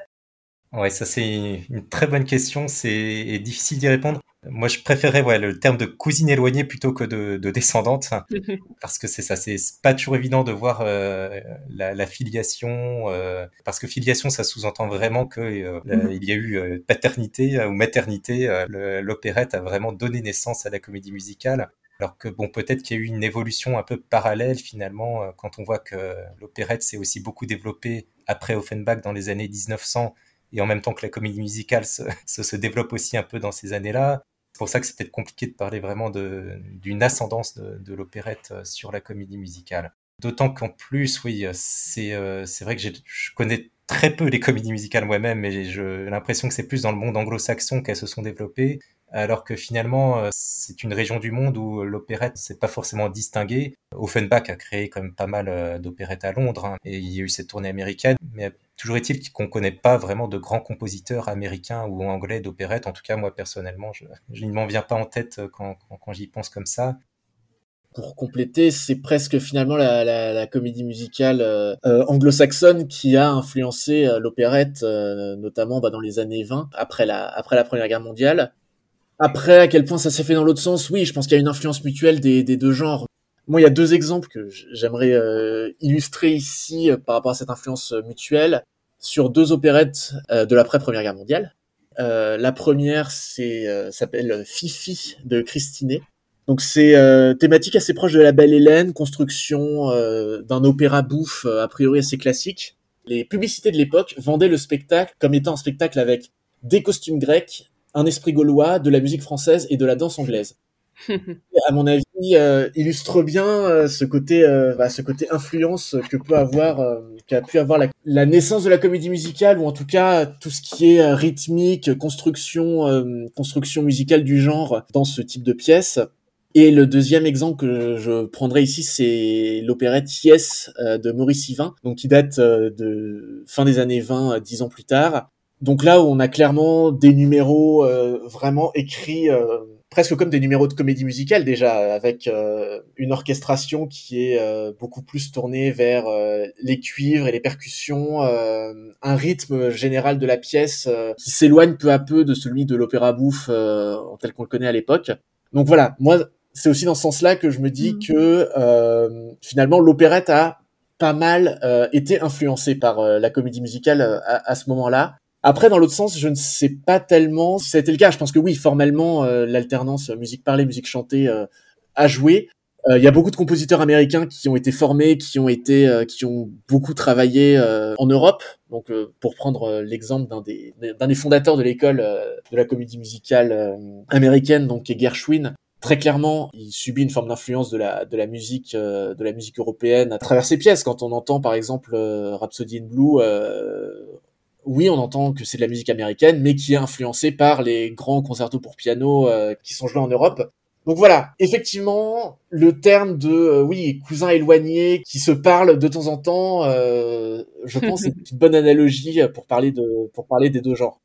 Ouais, ça c'est une très bonne question. C'est difficile d'y répondre. Moi, je préférais ouais, le terme de cousine éloignée plutôt que de, de descendante, parce que c'est ça, c'est pas toujours évident de voir euh, la, la, filiation, euh, parce que filiation, ça sous-entend vraiment que euh, il y a eu paternité ou maternité. L'opérette a vraiment donné naissance à la comédie musicale. Alors que bon, peut-être qu'il y a eu une évolution un peu parallèle finalement, quand on voit que l'opérette s'est aussi beaucoup développée après Offenbach dans les années 1900 et en même temps que la comédie musicale se, se, se développe aussi un peu dans ces années-là. C'est pour ça que c'est peut-être compliqué de parler vraiment d'une ascendance de, l'opérette euh, sur la comédie musicale. D'autant qu'en plus, oui, euh, euh, c'est vrai que je connais très peu les comédies musicales moi-même, mais j'ai l'impression que c'est plus dans le monde anglo-saxon qu'elles se sont développées, alors que finalement, c'est une région du monde où l'opérette c'est pas forcément distingué. Offenbach a créé quand même pas mal d'opérettes à Londres, hein, et il y a eu cette tournée américaine, mais Toujours est-il qu'on connaît pas vraiment de grands compositeurs américains ou anglais d'opérette. En tout cas, moi personnellement, je, ne m'en viens pas en tête quand, j'y pense comme ça. Pour compléter, c'est presque finalement la, comédie musicale euh, euh anglo-saxonne qui a influencé euh, l'opérette, euh, notamment bah, dans les années 20, après la, après la Première Guerre mondiale. Après, à quel point ça s'est fait dans l'autre sens, oui, je pense qu'il y a une influence mutuelle des, deux genres. Moi, il y a deux exemples que j'aimerais euh, illustrer ici euh, par rapport à cette influence euh, mutuelle sur deux opérettes de l'après-première guerre mondiale. la première, c'est s'appelle Fifi de Christinet. Donc c'est thématique assez proche de la Belle Hélène, construction d'un opéra bouffe a priori assez classique. Les publicités de l'époque vendaient le spectacle comme étant un spectacle avec des costumes grecs, un esprit gaulois, de la musique française et de la danse anglaise à mon avis, euh, illustre bien euh, ce côté, euh, bah, ce côté influence que peut avoir, euh, qu'a pu avoir la, la, naissance de la comédie musicale, ou en tout cas tout ce qui est rythmique, construction, construction musicale du genre dans ce type de pièce. Et le deuxième exemple que je prendrai ici, c'est l'opérette Yes de Maurice Yvain, donc qui date de fin des années 20, dix ans plus tard. Donc là où on a clairement des numéros vraiment écrits presque comme des numéros de comédie musicale déjà, avec euh, une orchestration qui est euh, beaucoup plus tournée vers euh, les cuivres et les percussions, un rythme général de la pièce qui s'éloigne peu à peu de celui de l'opéra bouffe tel qu'on le connaît à l'époque. Donc voilà, moi c'est aussi dans ce sens-là que je me dis mmh. que finalement l'opérette a pas mal été influencée par la comédie musicale à, à ce moment-là. Après, dans l'autre sens, je ne sais pas tellement si ça a été le cas. Je pense que oui, formellement, euh, l'alternance musique parlée, musique chantée euh, a joué. Euh, il y a beaucoup de compositeurs américains qui ont été formés, qui ont été, qui ont beaucoup travaillé en Europe. Donc, pour prendre l'exemple d'un des, fondateurs de l'école de la comédie musicale américaine, donc qui est Gershwin, très clairement, il subit une forme d'influence de la de la musique de la musique européenne à travers ses pièces. Quand on entend par exemple Rhapsody in Blue, oui, on entend que c'est de la musique américaine, mais qui est influencée par les grands concertos pour piano euh, qui sont joués en Europe. Donc voilà, effectivement, le terme de euh, oui cousin éloigné qui se parlent de temps en temps, euh, je pense c'est une bonne analogie pour parler de pour parler des deux genres.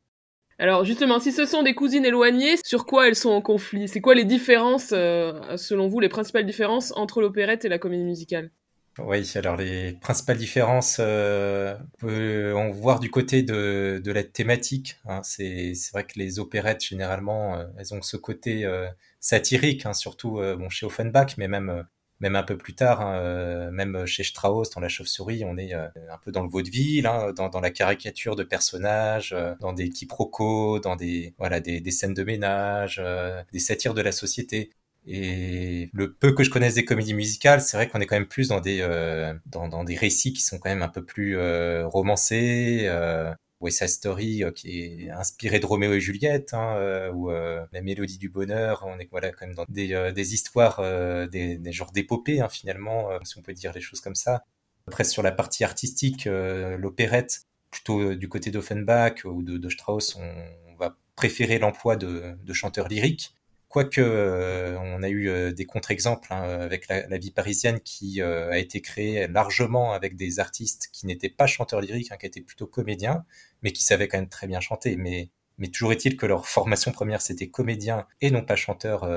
Alors justement, si ce sont des cousines éloignées, sur quoi elles sont en conflit? C'est quoi les différences, selon vous, les principales différences entre l'opérette et la comédie musicale? Oui, alors les principales différences, euh, on voir du côté de, la thématique. Hein, c'est vrai que les opérettes, généralement, euh, elles ont ce côté euh, satirique, hein, surtout euh, chez Offenbach, mais même même un peu plus tard, hein, euh, même chez Strauss, dans La Chauve-souris, on est euh, un peu dans le vaudeville, dans, dans, la caricature de personnages, euh, dans des quiproquos, dans des, voilà, des scènes de ménage, des satires de la société. Et le peu que je connaisse des comédies musicales, c'est vrai qu'on est quand même plus dans des, dans, dans, des récits qui sont quand même un peu plus romancés, West Side Story euh, qui est inspiré de Roméo et Juliette hein, euh, ou euh, la mélodie du bonheur. On est voilà quand même dans des, des histoires des, des, genres d'épopées hein, finalement si on peut dire les choses comme ça. Après sur la partie artistique l'opérette plutôt du côté d'Offenbach ou de, de Strauss on, va préférer l'emploi de, de chanteurs lyriques Quoique euh, on a eu euh, des contre-exemples hein, avec la, vie parisienne qui euh, a été créée largement avec des artistes qui n'étaient pas chanteurs lyriques, hein, qui étaient plutôt comédiens, mais qui savaient quand même très bien chanter. Mais, mais toujours est-il que leur formation première c'était comédien et non pas chanteur,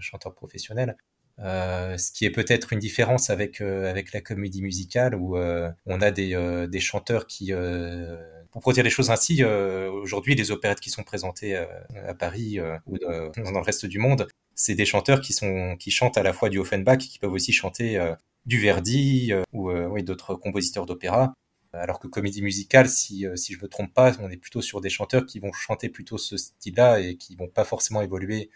chanteur professionnel. ce qui est peut-être une différence avec avec la comédie musicale où on a des, des chanteurs qui pour dire les choses ainsi, euh, aujourd'hui, les opérettes qui sont présentées euh, à Paris euh, ou dans le reste du monde, c'est des chanteurs qui sont qui chantent à la fois du Offenbach, qui peuvent aussi chanter du Verdi ou oui, d'autres compositeurs d'opéra. Alors que comédie musicale, si, si je me trompe pas, on est plutôt sur des chanteurs qui vont chanter plutôt ce style-là et qui vont pas forcément évoluer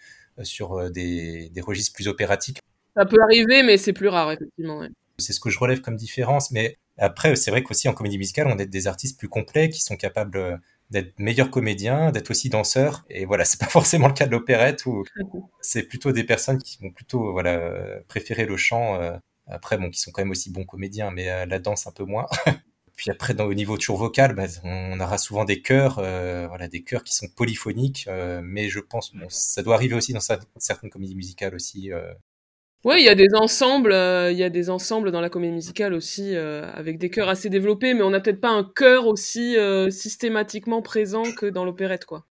sur des, des registres plus opératiques. Ça peut arriver, mais c'est plus rare, effectivement. C'est ce que je relève comme différence, mais après, c'est vrai qu'aussi en comédie musicale, on est des artistes plus complets qui sont capables euh, d'être meilleurs comédiens, d'être aussi danseurs. Et voilà, c'est pas forcément le cas de l'opérette où c'est plutôt des personnes qui vont plutôt voilà préférer le chant. Euh, après, bon, qui sont quand même aussi bons comédiens, mais euh, la danse un peu moins. Puis après, dans, au niveau toujours vocal, bah, on aura souvent des chœurs, voilà, des chœurs qui sont polyphoniques. mais je pense, bon, ça doit arriver aussi dans certaines comédies musicales aussi. Oui, il y a des ensembles, euh, il y a des ensembles dans la comédie musicale aussi euh, avec des chœurs assez développés, mais on n'a peut-être pas un chœur aussi euh, systématiquement présent que dans l'opérette, quoi.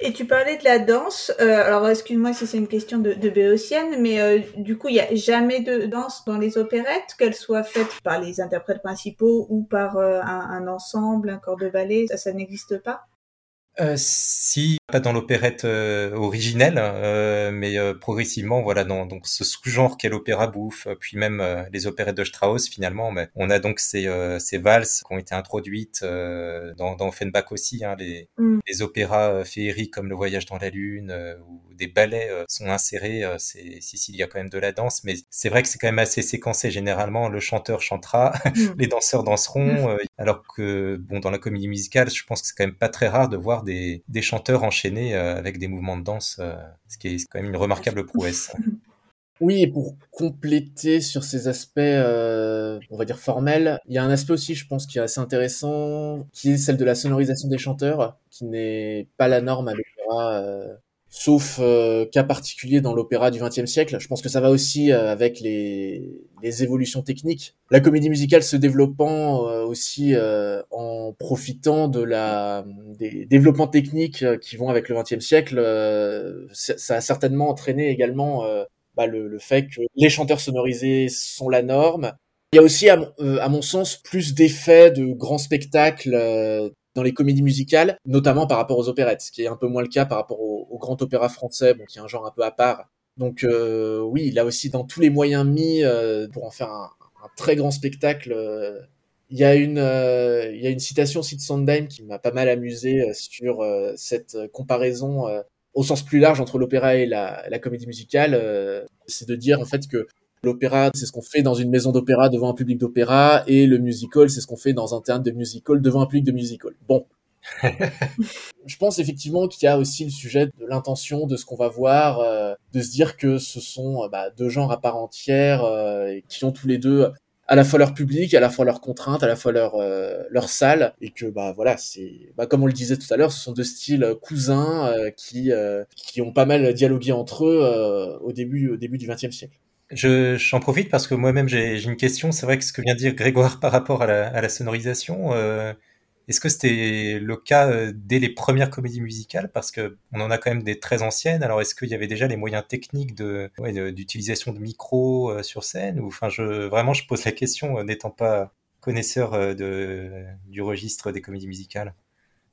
Et tu parlais de la danse. alors, excuse-moi si c'est une question de, de béotienne, mais du coup, il n'y a jamais de danse dans les opérettes, qu'elle soit faite par les interprètes principaux ou par un, ensemble, un corps de ballet. Ça n'existe pas? Euh, si pas dans l'opérette euh, originelle, euh, mais euh, progressivement, voilà, dans donc ce sous-genre qu'est l'opéra bouffe, puis même les opérettes de Strauss, finalement, mais on a donc ces, ces valses qui ont été introduites dans, dans Offenbach aussi, hein, les, mm. les opéras féeriques comme Le Voyage dans la Lune ou des ballets sont insérés. c'est si, si, il y a quand même de la danse, mais c'est vrai que c'est quand même assez séquencé. Généralement, le chanteur chantera, mm. les danseurs danseront, mm. alors que bon, dans la comédie musicale, je pense que c'est quand même pas très rare de voir des, chanteurs enchaînés euh, avec des mouvements de danse, euh, ce qui est quand même une remarquable prouesse. Oui, et pour compléter sur ces aspects, euh, on va dire formels, il y a un aspect aussi, je pense, qui est assez intéressant, qui est celle de la sonorisation des chanteurs, qui n'est pas la norme à l'opéra sauf euh, cas particulier dans l'opéra du XXe siècle. Je pense que ça va aussi euh, avec les, les, évolutions techniques. La comédie musicale se développant euh, aussi euh, en profitant de la des développements techniques qui vont avec le XXe siècle, ça a certainement entraîné également bah, le, le, fait que les chanteurs sonorisés sont la norme. Il y a aussi, à, à mon sens, plus d'effets de grands spectacles dans les comédies musicales, notamment par rapport aux opérettes, ce qui est un peu moins le cas par rapport au, grand opéra français, bon, qui est un genre un peu à part. Donc euh, oui, là aussi, dans tous les moyens mis euh, pour en faire un, très grand spectacle, euh, il y a une citation aussi de Sondheim qui m'a pas mal amusé sur cette comparaison au sens plus large entre l'opéra et la comédie musicale. c'est de dire en fait que L'opéra, c'est ce qu'on fait dans une maison d'opéra devant un public d'opéra, et le musical, c'est ce qu'on fait dans un théâtre de musical devant un public de musical. Bon. je pense effectivement qu'il y a aussi le sujet de l'intention de ce qu'on va voir, euh, de se dire que ce sont euh, bah, deux genres à part entière euh, et qui ont tous les deux à la fois leur public, à la fois leurs contraintes, à la fois leur leur salle et que bah voilà c'est bah, comme on le disait tout à l'heure, ce sont deux styles cousins qui qui ont pas mal dialogué entre eux au début au début du XXe siècle. Je, j'en profite parce que moi-même j'ai, j'ai une question. C'est vrai que ce que vient de dire Grégoire par rapport à la, à la sonorisation, euh, est-ce que c'était le cas euh, dès les premières comédies musicales? Parce que on en a quand même des très anciennes. Alors est-ce qu'il y avait déjà les moyens techniques de, ouais, d'utilisation de micros euh, sur scène? Ou enfin, je vraiment je pose la question n'étant pas connaisseur de, du registre des comédies musicales.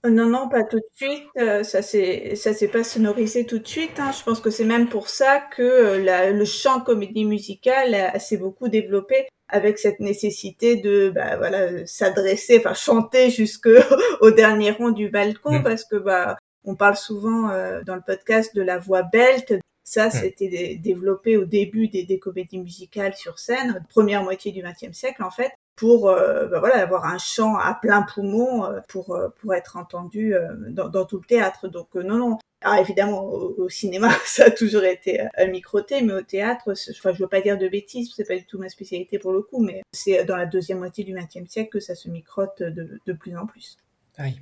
Non, non, pas tout de suite. Euh, ça s'est, ça s'est pas sonorisé tout de suite. Hein. Je pense que c'est même pour ça que euh, la, le chant comédie musicale a- s'est beaucoup développé avec cette nécessité de, bah, voilà, s'adresser, enfin, chanter jusque au dernier rang du balcon Mm. parce que, bah, on parle souvent euh, dans le podcast de la voix belte. Ça, Mm. c'était dé- développé au début des, des comédies musicales sur scène, première moitié du XXe siècle en fait pour euh, bah voilà avoir un chant à plein poumon euh, pour euh, pour être entendu euh, dans, dans tout le théâtre. Donc non non. Alors évidemment au, cinéma ça a toujours été microté mais au théâtre enfin je veux pas dire de bêtises c'est pas du tout ma spécialité pour le coup mais c'est dans la deuxième moitié du XXe siècle que ça se microte de, de plus en plus. Oui.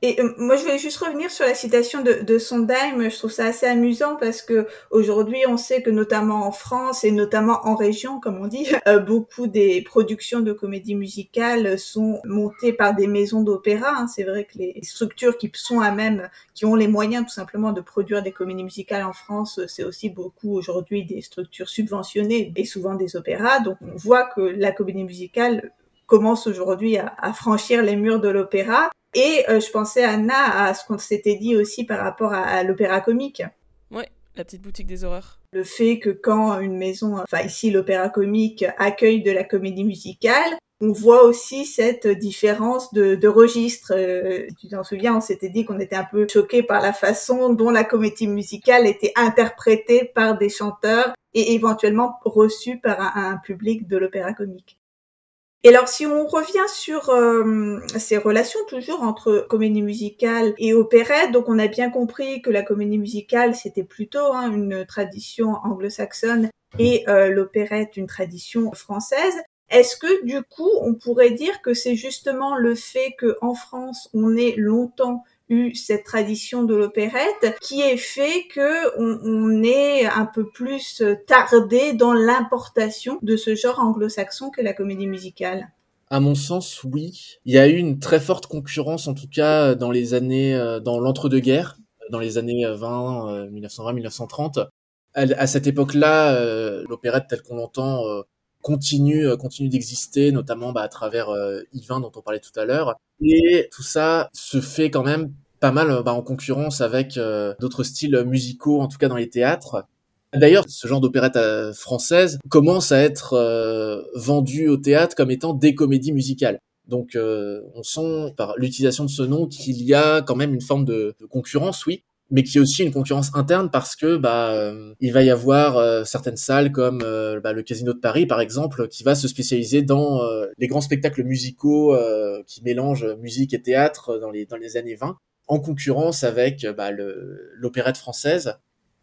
Et euh, moi, je voulais juste revenir sur la citation de, de Sondheim. Je trouve ça assez amusant parce que aujourd'hui, on sait que notamment en France et notamment en région, comme on dit, euh, beaucoup des productions de comédie musicale sont montées par des maisons d'opéra. hein. C'est vrai que les structures qui sont à même, qui ont les moyens tout simplement de produire des comédies musicales en France, c'est aussi beaucoup aujourd'hui des structures subventionnées et souvent des opéras. Donc, on voit que la comédie musicale commence aujourd'hui à, à franchir les murs de l'opéra. Et euh, je pensais, Anna, à ce qu'on s'était dit aussi par rapport à, à l'opéra comique. Ouais, la petite boutique des horreurs. Le fait que quand une maison, enfin ici l'opéra comique, accueille de la comédie musicale, on voit aussi cette différence de, de registre. Euh, tu t'en souviens, on s'était dit qu'on était un peu choqué par la façon dont la comédie musicale était interprétée par des chanteurs et éventuellement reçue par un, un public de l'opéra comique. Et alors, si on revient sur euh, ces relations toujours entre comédie musicale et opérette, donc on a bien compris que la comédie musicale c'était plutôt hein, une tradition anglo-saxonne et euh, l'opérette une tradition française. Est-ce que du coup on pourrait dire que c'est justement le fait que en France on ait longtemps eu cette tradition de l'opérette qui est fait que on, est un peu plus tardé dans l'importation de ce genre anglo-saxon que la comédie musicale. À mon sens, oui. Il y a eu une très forte concurrence, en tout cas dans les années, euh, dans l'entre-deux-guerres, dans les années 20, euh, 1920-1930. À, cette époque-là, euh, l'opérette telle qu'on l'entend euh, continue, euh, continue d'exister, notamment bah, à travers euh, Yvain dont on parlait tout à l'heure. Et tout ça se fait quand même pas mal euh, bah, en concurrence avec euh, d'autres styles musicaux, en tout cas dans les théâtres. D'ailleurs, ce genre d'opérette euh, française commence à être euh, vendu au théâtre comme étant des comédies musicales. Donc, on sent par l'utilisation de ce nom qu'il y a quand même une forme de concurrence, oui, mais qui est aussi une concurrence interne parce que bah euh, il va y avoir euh, certaines salles comme euh, bah, le Casino de Paris par exemple qui va se spécialiser dans euh, les grands spectacles musicaux qui mélangent musique et théâtre dans les dans les années 20 en concurrence avec bah, l'opérette française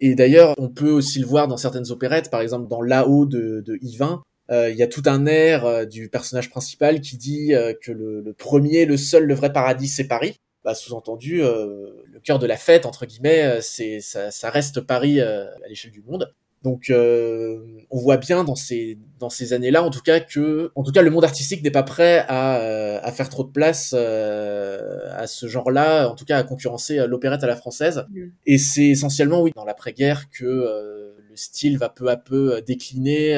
et d'ailleurs, on peut aussi le voir dans certaines opérettes, par exemple dans Là-haut de, de Yvain. Il y a tout un air du personnage principal qui dit que le, le premier, le seul, le vrai paradis, c'est Paris. Bah, sous-entendu, euh, cœur de la fête, entre guillemets, euh, c'est ça, ça reste Paris euh, à l'échelle du monde. Donc, euh, on voit bien dans ces dans ces années-là, en tout cas que, en tout cas, le monde artistique n'est pas prêt à, à faire trop de place euh, à ce genre-là, en tout cas à concurrencer l'opérette à la française. Et c'est essentiellement, oui, dans l'après-guerre que euh, le style va peu à peu décliner.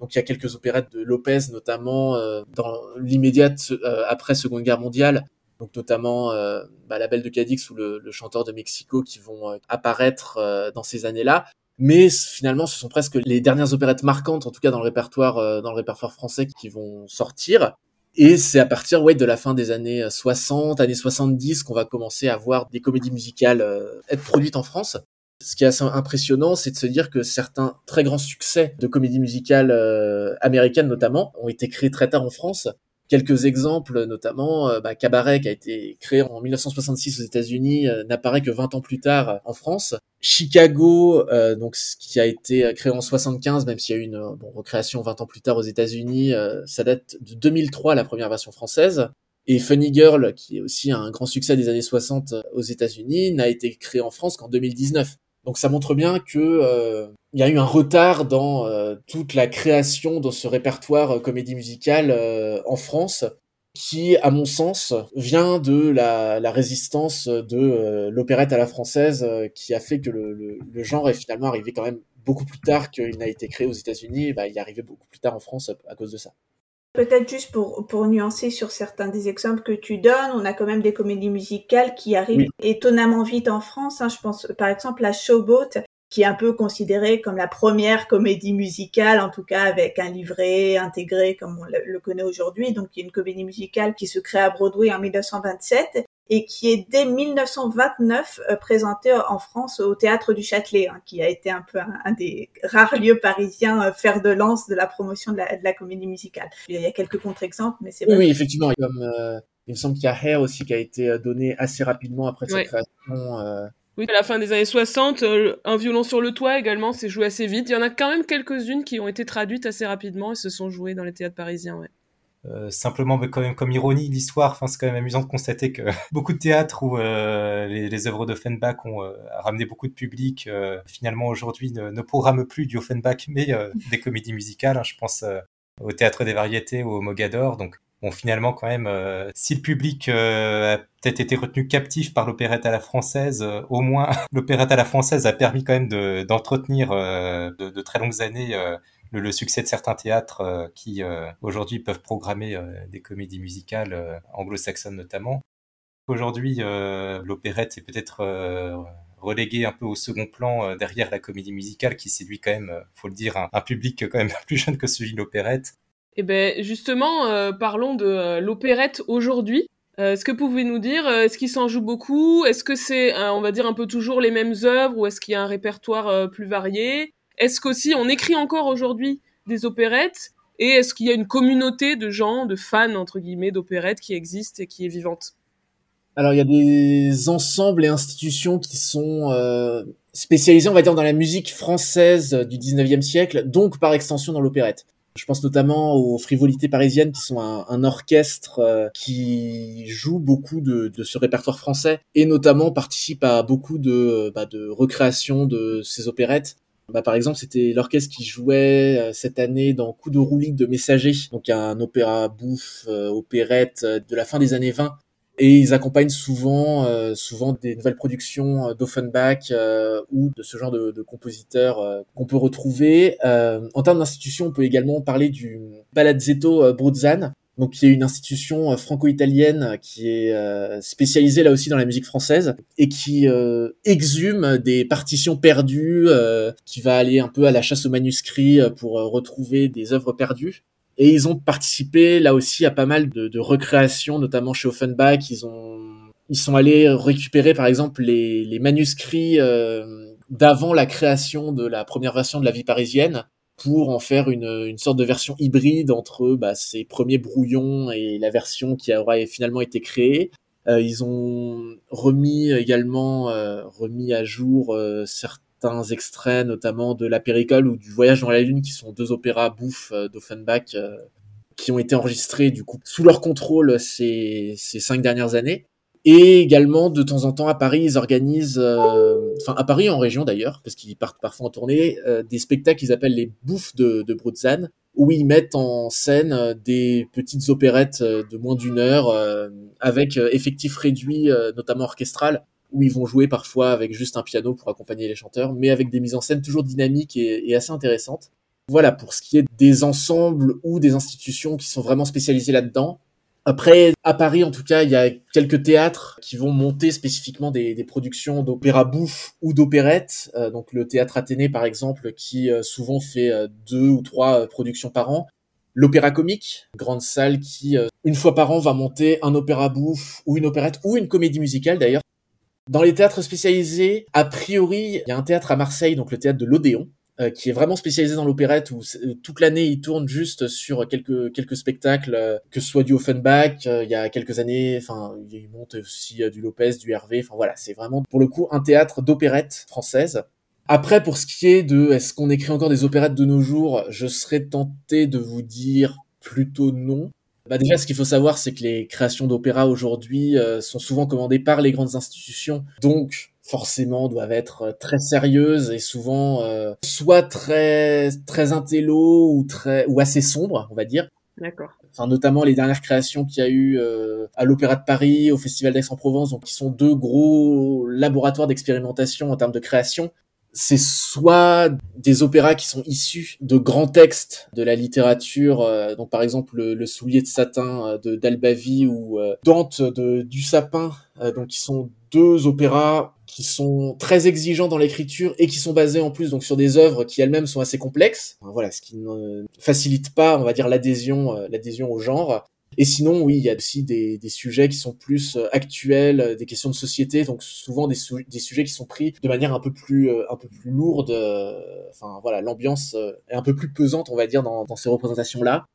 donc il y a quelques opérettes de Lopez, notamment dans l'immédiate après Seconde Guerre mondiale. Donc notamment euh, bah, La Belle de Cadix ou le, le chanteur de Mexico qui vont euh, apparaître euh, dans ces années-là. Mais finalement, ce sont presque les dernières opérettes marquantes, en tout cas dans le répertoire, euh, dans le répertoire français, qui vont sortir. Et c'est à partir ouais, de la fin des années 60, années 70 qu'on va commencer à voir des comédies musicales euh, être produites en France. Ce qui est assez impressionnant, c'est de se dire que certains très grands succès de comédies musicales euh, américaines notamment ont été créés très tard en France. Quelques exemples, notamment euh, bah, Cabaret, qui a été créé en 1966 aux États-Unis, euh, n'apparaît que 20 ans plus tard euh, en France. Chicago, euh, donc ce qui a été créé en 75, même s'il y a eu une bon, recréation 20 ans plus tard aux États-Unis, euh, ça date de 2003 la première version française. Et Funny Girl, qui est aussi un grand succès des années 60 aux États-Unis, n'a été créé en France qu'en 2019. Donc ça montre bien que il y a eu un retard dans euh, toute la création de ce répertoire euh, comédie musicale euh, en France qui, à mon sens, vient de la, la résistance de l'opérette à la française qui a fait que le, le, le genre est finalement arrivé quand même beaucoup plus tard qu'il n'a été créé aux États-Unis. Bah, il est arrivé beaucoup plus tard en France à, à cause de ça. Peut-être juste pour, pour nuancer sur certains des exemples que tu donnes, on a quand même des comédies musicales qui arrivent Oui. étonnamment vite en France. hein. Je pense par exemple à Showboat, qui est un peu considérée comme la première comédie musicale, en tout cas avec un livret intégré comme on le, connaît aujourd'hui. Donc il y a une comédie musicale qui se crée à Broadway en 1927 et qui est dès 1929 euh, présentée en France au Théâtre du Châtelet, hein, qui a été un peu un, un des rares lieux parisiens euh, fer de lance de la promotion de la, de la comédie musicale. Il y a quelques contre-exemples, mais c'est Oui, vrai. oui, effectivement. Comme, euh, il me semble qu'il y a Hair aussi qui a été donné assez rapidement après sa Ouais. création. euh, Oui, à la fin des années 60, euh, Un violon sur le toit également s'est joué assez vite. Il y en a quand même quelques-unes qui ont été traduites assez rapidement et se sont jouées dans les théâtres parisiens. Euh, simplement, mais quand même comme ironie de l'histoire, c'est quand même amusant de constater que beaucoup de théâtres où euh, les, œuvres d'Offenbach ont ramené beaucoup de public, finalement aujourd'hui ne, ne programment plus du Offenbach, mais des comédies musicales. hein. je pense au Théâtre des Variétés ou au Mogador. Donc, bon, finalement, quand même, euh, si le public euh, a peut-être été retenu captif par l'opérette à la française, euh, au moins l'opérette à la française a permis quand même de- d'entretenir euh, de, de très longues années euh, le, le succès de certains théâtres euh, qui aujourd'hui peuvent programmer des comédies musicales anglo-saxonnes notamment. Aujourd'hui, l'opérette est peut-être reléguée un peu au second plan derrière la comédie musicale qui séduit quand même, faut le dire, un, un public quand même plus jeune que celui de l'opérette. Et ben justement, euh, parlons de euh, l'opérette aujourd'hui. Euh, est-ce que vous pouvez nous dire, est-ce qu'il s'en joue beaucoup? Est-ce que c'est, on va dire, un peu toujours les mêmes œuvres ou est-ce qu'il y a un répertoire plus varié? Est-ce qu'aussi on écrit encore aujourd'hui des opérettes? Et est-ce qu'il y a une communauté de gens, de fans, entre guillemets, d'opérettes qui existe et qui est vivante? Alors, il y a des ensembles et institutions qui sont spécialisés, on va dire, dans la musique française du 19e siècle, donc par extension dans l'opérette. Je pense notamment aux Frivolités parisiennes, qui sont un, orchestre euh, qui joue beaucoup de, ce répertoire français, et notamment participe à beaucoup de, bah, recréations de ces opérettes. Bah, par exemple, c'était l'orchestre qui jouait euh, cette année dans Coup de roulis de Messager, donc un opéra bouffe, euh, opérette de la fin des années 20, et ils accompagnent souvent, euh, souvent des nouvelles productions euh, d'Offenbach euh, ou de ce genre de, de compositeurs euh, qu'on peut retrouver. Euh, en termes d'institution, on peut également parler du Palazzetto euh, Bruzzane, donc qui est une institution franco-italienne qui est spécialisée là aussi dans la musique française et qui euh, exhume des partitions perdues, euh, qui va aller un peu à la chasse aux manuscrits pour retrouver des œuvres perdues. Et ils ont participé là aussi à pas mal de, de recréations, notamment chez Offenbach. Ils ont, ils sont allés récupérer par exemple les, les manuscrits euh, d'avant la création de la première version de la vie parisienne pour en faire une, une sorte de version hybride entre bah, ces premiers brouillons et la version qui aura finalement été créée. Euh, ils ont remis également euh, remis à jour euh, certains extraits, notamment de La Péricole ou du Voyage dans la Lune, qui sont deux opéras bouffes euh, d'Offenbach euh, qui ont été enregistrés du coup sous leur contrôle ces, ces cinq dernières années. Et également, de temps en temps, à Paris, ils organisent, euh, enfin à Paris en région d'ailleurs, parce qu'ils partent parfois en tournée, euh, des spectacles qu'ils appellent les bouffes de, de Brutzan, où ils mettent en scène euh, des petites opérettes de moins d'une heure, euh, avec effectif réduit, notamment orchestral, où ils vont jouer parfois avec juste un piano pour accompagner les chanteurs, mais avec des mises en scène toujours dynamiques et, assez intéressantes. Voilà pour ce qui est des ensembles ou des institutions qui sont vraiment spécialisées là-dedans. Après, à Paris, en tout cas, il y a quelques théâtres qui vont monter spécifiquement des, productions d'opéra bouffe ou d'opérette. Euh, donc le théâtre Athénée, par exemple, qui euh, souvent fait euh, deux ou trois productions par an. L'opéra comique, grande salle qui, une fois par an, va monter un opéra bouffe ou une opérette ou une comédie musicale d'ailleurs. Dans les théâtres spécialisés, a priori, il y a un théâtre à Marseille, donc le théâtre de l'Odéon, euh, qui est vraiment spécialisé dans l'opérette où euh, toute l'année il tourne juste sur quelques quelques spectacles euh, que ce soit du Offenbach il y a quelques années enfin il monte aussi du Lopez du Hervé enfin voilà c'est vraiment pour le coup un théâtre d'opérette française. Après pour ce qui est de est-ce qu'on écrit encore des opérettes de nos jours je serais tenté de vous dire plutôt non bah déjà, ce qu'il faut savoir, c'est que les créations d'opéra aujourd'hui euh, sont souvent commandées par les grandes institutions, donc forcément doivent être euh, très sérieuses et souvent euh, soit très très intello ou très ou assez sombres, on va dire. D'accord. Enfin, notamment les dernières créations qu'il y a eu euh, à l'Opéra de Paris, au Festival d'Aix-en-Provence, donc qui sont deux gros laboratoires d'expérimentation en termes de création c'est soit des opéras qui sont issus de grands textes de la littérature, euh, donc par exemple le, Soulier de satin euh, de d'Albavi ou euh, Dante de du Sapin, donc qui sont deux opéras qui sont très exigeants dans l'écriture et qui sont basés en plus donc sur des œuvres qui elles-mêmes sont assez complexes. voilà, ce qui ne facilite pas, on va dire, l'adhésion, l'adhésion au genre. Et sinon, oui, il y a aussi des, des sujets qui sont plus euh, actuels, euh, des questions de société, donc souvent des, sujets qui sont pris de manière un peu plus, euh, un peu plus lourde. Enfin voilà, l'ambiance est un peu plus pesante, on va dire, dans, dans ces représentations-là.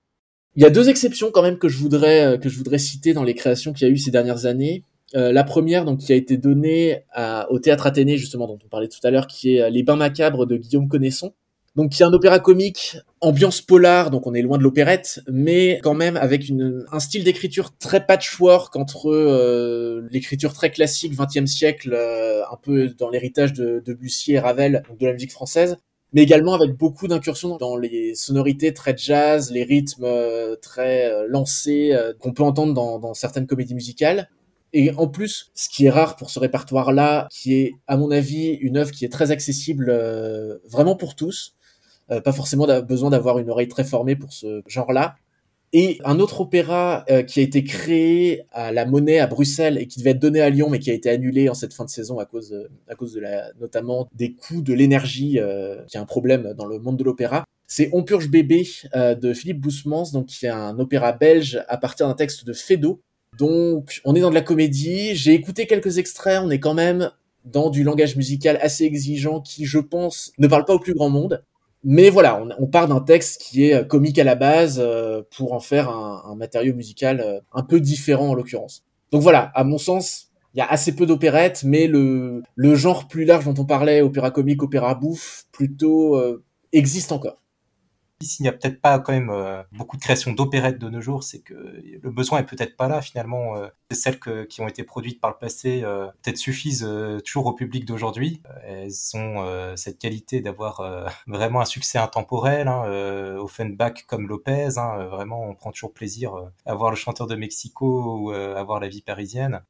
Il y a deux exceptions quand même que je voudrais que je voudrais citer dans les créations qu'il y a eu ces dernières années. La première, donc, qui a été donnée à, au théâtre Athénée, justement, dont on parlait tout à l'heure, qui est Les Bains macabres de Guillaume Connaisson, donc qui est un opéra comique, ambiance polar, donc on est loin de l'opérette, mais quand même avec une, un style d'écriture très patchwork entre euh, l'écriture très classique 20e siècle, euh, un peu dans l'héritage de, de Bussy et Ravel, donc de la musique française, mais également avec beaucoup d'incursions dans les sonorités très jazz, les rythmes euh, très lancés qu'on peut entendre dans, dans certaines comédies musicales. Et en plus, ce qui est rare pour ce répertoire-là, qui est, à mon avis, une œuvre qui est très accessible vraiment pour tous, euh, pas forcément besoin d'avoir une oreille très formée pour ce genre-là. Et un autre opéra euh, qui a été créé à la Monnaie à Bruxelles et qui devait être donné à Lyon, mais qui a été annulé en cette fin de saison à cause, de, à cause de la, notamment des coûts de l'énergie, euh, qui est un problème dans le monde de l'opéra. C'est On purge bébé de Philippe Boussemans, donc qui est un opéra belge à partir d'un texte de Fédo. Donc, on est dans de la comédie. J'ai écouté quelques extraits. On est quand même dans du langage musical assez exigeant qui, je pense, ne parle pas au plus grand monde. Mais voilà, on, part d'un texte qui est euh, comique à la base euh, pour en faire un, matériau musical euh, un peu différent en l'occurrence. Donc voilà, à mon sens, il y a assez peu d'opérettes, mais le, le genre plus large dont on parlait, opéra comique, opéra bouffe, plutôt existe encore s'il n'y a peut-être pas quand même euh, beaucoup de créations d'opérettes de nos jours, c'est que le besoin est peut-être pas là finalement. Euh, celles qui ont été produites par le passé euh, peut-être suffisent toujours au public d'aujourd'hui. elles ont cette qualité d'avoir vraiment un succès intemporel. Hein, Offenbach comme Lopez, hein, vraiment on prend toujours plaisir à voir le chanteur de Mexico ou à voir la vie parisienne.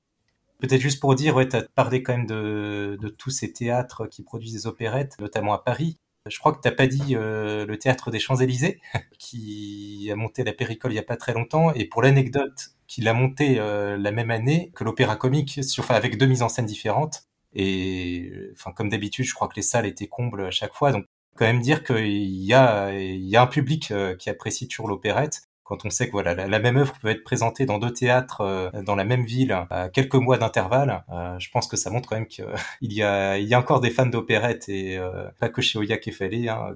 Peut-être juste pour dire, ouais, tu as parlé quand même de, de, tous ces théâtres qui produisent des opérettes, notamment à Paris. Je crois que t'as pas dit euh, le théâtre des Champs-Élysées, qui a monté la Péricole il y a pas très longtemps, et pour l'anecdote, qu'il a monté euh, la même année que l'opéra comique, sur, avec deux mises en scène différentes. Et enfin, comme d'habitude, je crois que les salles étaient combles à chaque fois. Donc, quand même dire qu'il y a, il y a un public euh, qui apprécie toujours l'opérette quand on sait que voilà la, même œuvre peut être présentée dans deux théâtres euh, dans la même ville à quelques mois d'intervalle, euh, je pense que ça montre quand même qu'il y a il y a encore des fans d'opérette et euh, pas que chez Oya. Hein.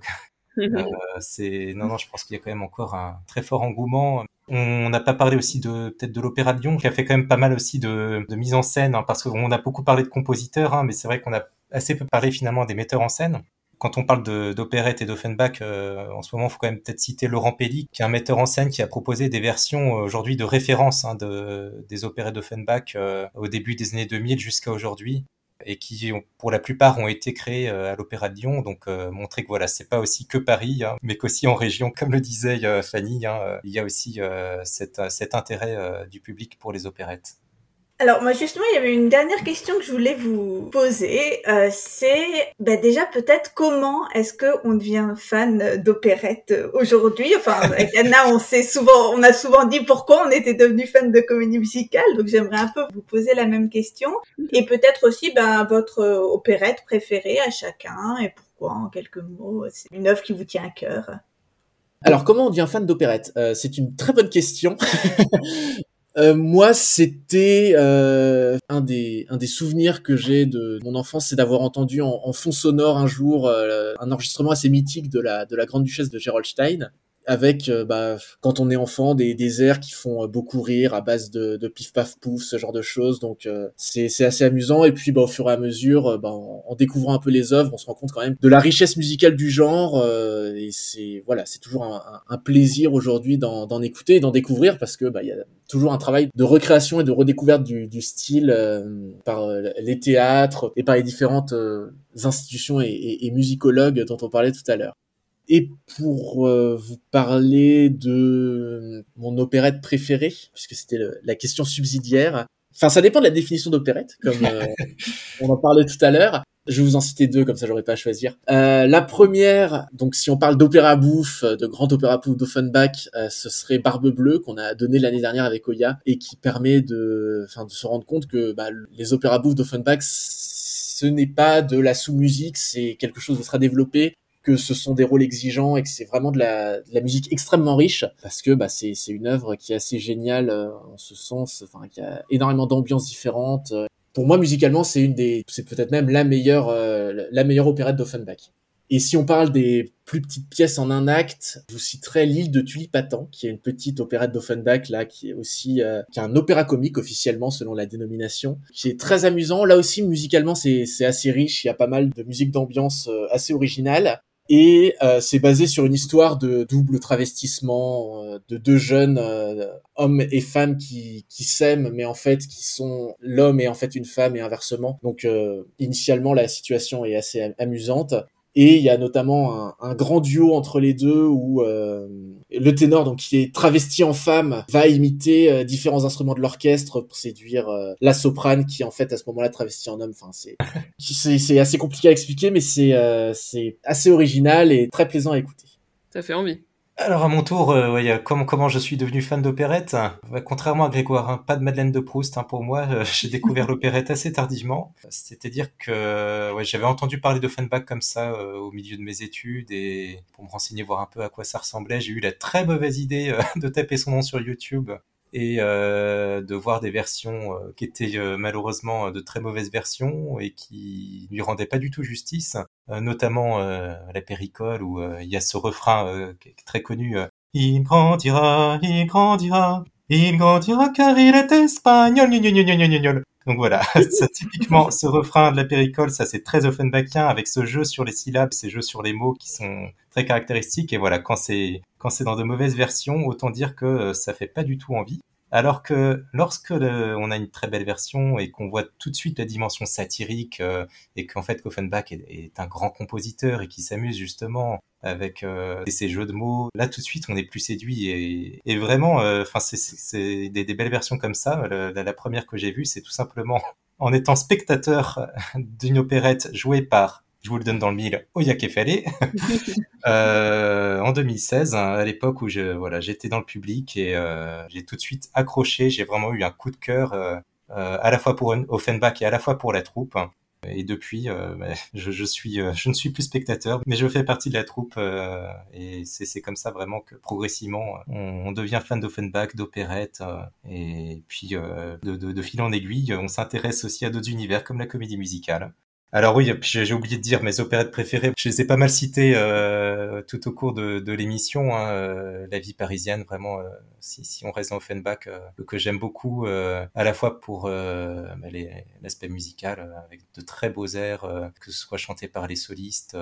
c'est non non, je pense qu'il y a quand même encore un très fort engouement. On n'a pas parlé aussi de peut-être de l'Opéra de Lyon qui a fait quand même pas mal aussi de, de mise en scène hein, parce qu'on a beaucoup parlé de compositeurs, hein, mais c'est vrai qu'on a assez peu parlé finalement des metteurs en scène quand on parle d'opérette et d'Offenbach, euh, en ce moment, il faut quand même peut-être citer Laurent Pelli, qui est un metteur en scène qui a proposé des versions euh, aujourd'hui de référence hein, de, des opérettes d'Offenbach euh, au début des années 2000 jusqu'à aujourd'hui et qui pour la plupart ont été créés à l'Opéra de Lyon, donc montrer que voilà, c'est pas aussi que Paris, hein, mais qu'aussi en région, comme le disait Fanny, hein, il y a aussi cet intérêt du public pour les opérettes. Alors moi justement, il y avait une dernière question que je voulais vous poser. Euh, c'est bah, déjà peut-être comment est-ce que on devient fan d'opérette aujourd'hui? Enfin, avec Anna, on sait souvent, on a souvent dit pourquoi on était devenu fan de comédie musicale. Donc j'aimerais un peu vous poser la même question et peut-être aussi ben, votre opérette préférée à chacun et pourquoi en quelques mots. C'est une œuvre qui vous tient à cœur. Alors, comment on devient fan d'opérette? Euh, C'est une très bonne question. Euh, moi, c'était euh, un des un des souvenirs que j'ai de mon enfance, c'est d'avoir entendu en, fond sonore un jour euh, un enregistrement assez mythique de la de la Grande Duchesse de Gerolstein avec euh, bah, quand on est enfant des, des airs qui font euh, beaucoup rire à base de, de pif paf pouf ce genre de choses donc euh, c'est assez amusant et puis bah, au fur et à mesure bah, en, découvrant un peu les œuvres on se rend compte quand même de la richesse musicale du genre et c'est voilà c'est toujours un, un, plaisir aujourd'hui d'en écouter et d'en découvrir parce que bah il y a toujours un travail de recréation et de redécouverte du, du style par les théâtres et par les différentes institutions et, et, et musicologues dont on parlait tout à l'heure. Et pour euh, vous parler de mon opérette préférée, puisque c'était la question subsidiaire, enfin ça dépend de la définition d'opérette, comme euh, on en parlait tout à l'heure. Je vais vous en citer deux, comme ça j'aurais pas à choisir. Euh, la première, donc si on parle d'opéra bouffe, de grand opéra bouffe d'Offenbach, euh, ce serait Barbe Bleue qu'on a donné l'année dernière avec Oya et qui permet de, enfin, de se rendre compte que bah, les opéras bouffe d'Offenbach, ce n'est pas de la sous-musique, c'est quelque chose qui sera développé que ce sont des rôles exigeants et que c'est vraiment de la, de la, musique extrêmement riche parce que bah, c'est une œuvre qui est assez géniale euh, en ce sens, enfin qui a énormément d'ambiances différentes, pour moi musicalement c'est une des c'est peut-être même la meilleure euh, la meilleure opérette d'Offenbach. Et si on parle des plus petites pièces en un acte, je vous citerai l'île de Tulipatan, qui est une petite opérette d'Offenbach là, qui est aussi euh, qui est un opéra comique officiellement selon la dénomination, qui est très amusant. Là aussi musicalement c'est assez riche, il y a pas mal de musique d'ambiance euh, assez originale. Et euh, c'est basé sur une histoire de double travestissement euh, de deux jeunes euh, hommes et femmes qui, qui s'aiment, mais en fait qui sont l'homme et en fait une femme et inversement. Donc initialement la situation est assez amusante. Et il y a notamment un, grand duo entre les deux où euh, le ténor, donc qui est travesti en femme, va imiter euh, différents instruments de l'orchestre pour séduire euh, la soprane qui en fait à ce moment-là travesti en homme. Enfin, c'est c'est assez compliqué à expliquer, mais c'est c'est assez original et très plaisant à écouter. Ça fait envie. Alors à mon tour, euh, ouais, comment, je suis devenu fan d'opérette bah, Contrairement à Grégoire, hein, pas de Madeleine de Proust hein, pour moi. Euh, j'ai découvert l'opérette assez tardivement. C'est-à-dire que j'avais entendu parler d'Offenbach comme ça euh, au milieu de mes études et pour me renseigner, voir un peu à quoi ça ressemblait, j'ai eu la très mauvaise idée euh, de taper son nom sur YouTube et euh, de voir des versions euh, qui étaient euh, malheureusement de très mauvaises versions et qui lui rendaient pas du tout justice, notamment la péricole où il y a ce refrain très connu il grandira, il grandira, il grandira car il est espagnol. Donc voilà, typiquement, ce refrain de la péricole, ça c'est très Offenbachien avec ce jeu sur les syllabes, ces jeux sur les mots qui sont très caractéristiques. Et voilà, quand c'est quand c'est dans de mauvaises versions, autant dire que ça fait pas du tout envie. Alors que lorsque on a une très belle version et qu'on voit tout de suite la dimension satirique euh, et qu'en fait Offenbach est, un grand compositeur et qui s'amuse justement avec euh, ces jeux de mots, là tout de suite on est plus séduit et, et vraiment, euh, enfin c'est des, des, belles versions comme ça. La première que j'ai vue, c'est tout simplement en étant spectateur d'une opérette jouée par je vous le donne dans le mille, Oya Kefale, euh, en 2016, hein, à l'époque où je, voilà, j'étais dans le public et euh, j'ai tout de suite accroché, j'ai vraiment eu un coup de cœur, euh, euh à la fois pour Offenbach et à la fois pour la troupe. Et depuis, bah, je, je, suis, je ne suis plus spectateur, mais je fais partie de la troupe. et c'est comme ça vraiment que progressivement, on, on devient fan d'Offenbach, d'opérette. et puis, de, de, de, fil en aiguille, on s'intéresse aussi à d'autres univers comme la comédie musicale. Alors oui, j'ai oublié de dire mes opérettes préférées. Je les ai pas mal citées euh, tout au cours de, l'émission. Hein, euh, la vie parisienne, vraiment, euh, si, si, on reste dans Offenbach, euh, que j'aime beaucoup, à la fois pour bah, l'aspect musical, avec de très beaux airs, que ce soit chanté par les solistes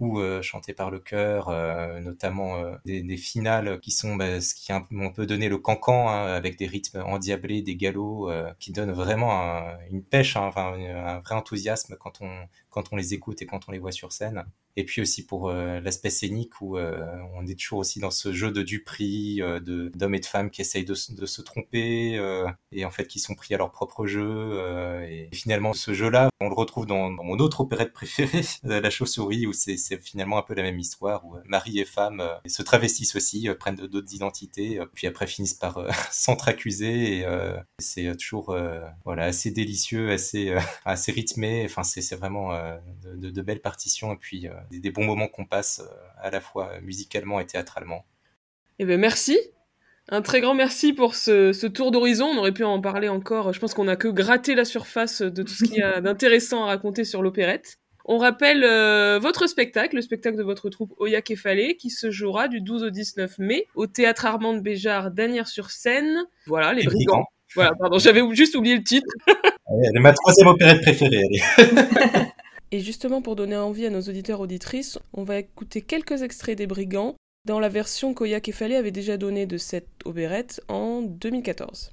ou chanté par le chœur, notamment des, des, finales qui sont bah, ce qui on peut donner le cancan, hein, avec des rythmes endiablés, des galops, qui donnent vraiment une pêche, hein, un vrai enthousiasme quand on les écoute et quand on les voit sur scène. Et puis aussi pour euh, l'aspect scénique où euh, on est toujours aussi dans ce jeu de duperie, euh, de d'hommes et de femmes qui essayent de, de se tromper euh, et en fait qui sont pris à leur propre jeu. et finalement, ce jeu-là, on le retrouve dans, dans mon autre opérette préférée, La Chauve-souris, où c'est finalement un peu la même histoire où mari et femme se travestissent aussi, prennent d'autres identités, puis après finissent par s'entre-accuser. Et c'est toujours voilà assez délicieux, assez assez rythmé. Enfin, c'est vraiment de, de, de, belles partitions et puis des, des bons moments qu'on passe euh, à la fois musicalement et théâtralement. Eh ben merci. Un très grand merci pour ce, ce tour d'horizon. On aurait pu en parler encore. Je pense qu'on n'a que gratté la surface de tout ce qu'il y a d'intéressant à raconter sur l'opérette. On rappelle euh, votre spectacle, le spectacle de votre troupe Oya Kefale, qui se jouera du 12 au 19 mai au théâtre Armand de Béjart d'Anières-sur-Seine. Voilà, les, les brigands. brigands. Voilà, pardon, j'avais juste oublié le titre. C'est ma troisième opérette préférée. Allez. Et justement, pour donner envie à nos auditeurs auditrices, on va écouter quelques extraits des Brigands dans la version qu'Oya Kefale avait déjà donnée de cette opérette en 2014.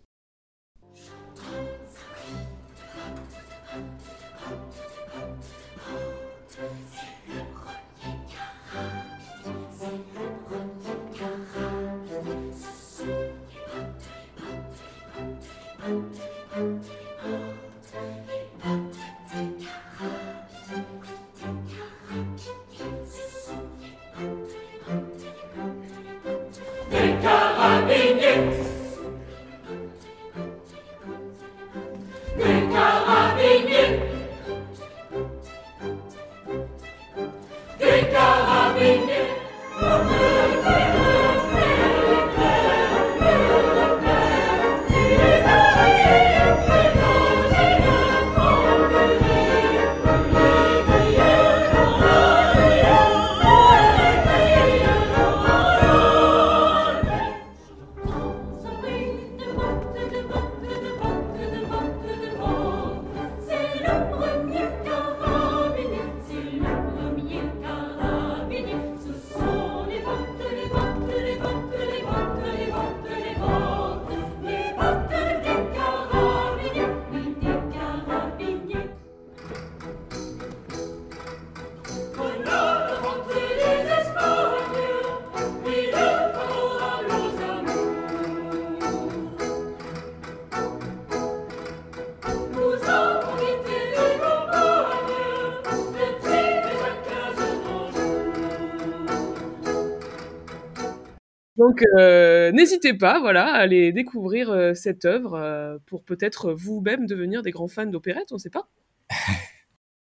Donc euh, n'hésitez pas, voilà, à aller découvrir euh, cette œuvre euh, pour peut-être vous-même devenir des grands fans d'opérette, on ne sait pas.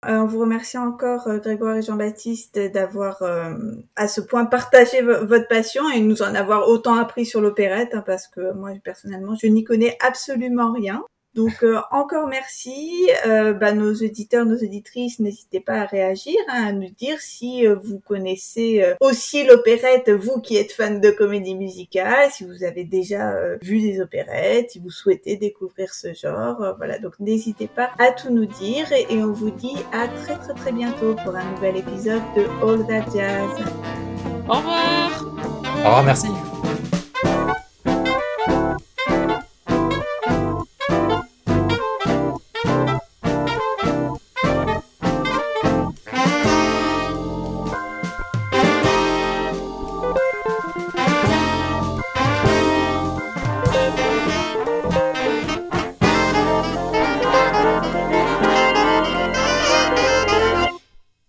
On vous remercie encore, Grégoire et Jean-Baptiste, d'avoir à ce point partagé vo- votre passion et nous en avoir autant appris sur l'opérette, hein, parce que moi, personnellement, je n'y connais absolument rien. Donc, euh, encore merci. Euh, bah, nos auditeurs, nos auditrices, n'hésitez pas à réagir, hein, à nous dire si euh, vous connaissez euh, aussi l'opérette, vous qui êtes fan de comédie musicale, si vous avez déjà euh, vu des opérettes, si vous souhaitez découvrir ce genre. Euh, voilà, donc n'hésitez pas à tout nous dire et, et on vous dit à très très très bientôt pour un nouvel épisode de All That Jazz. Au revoir Au revoir, merci.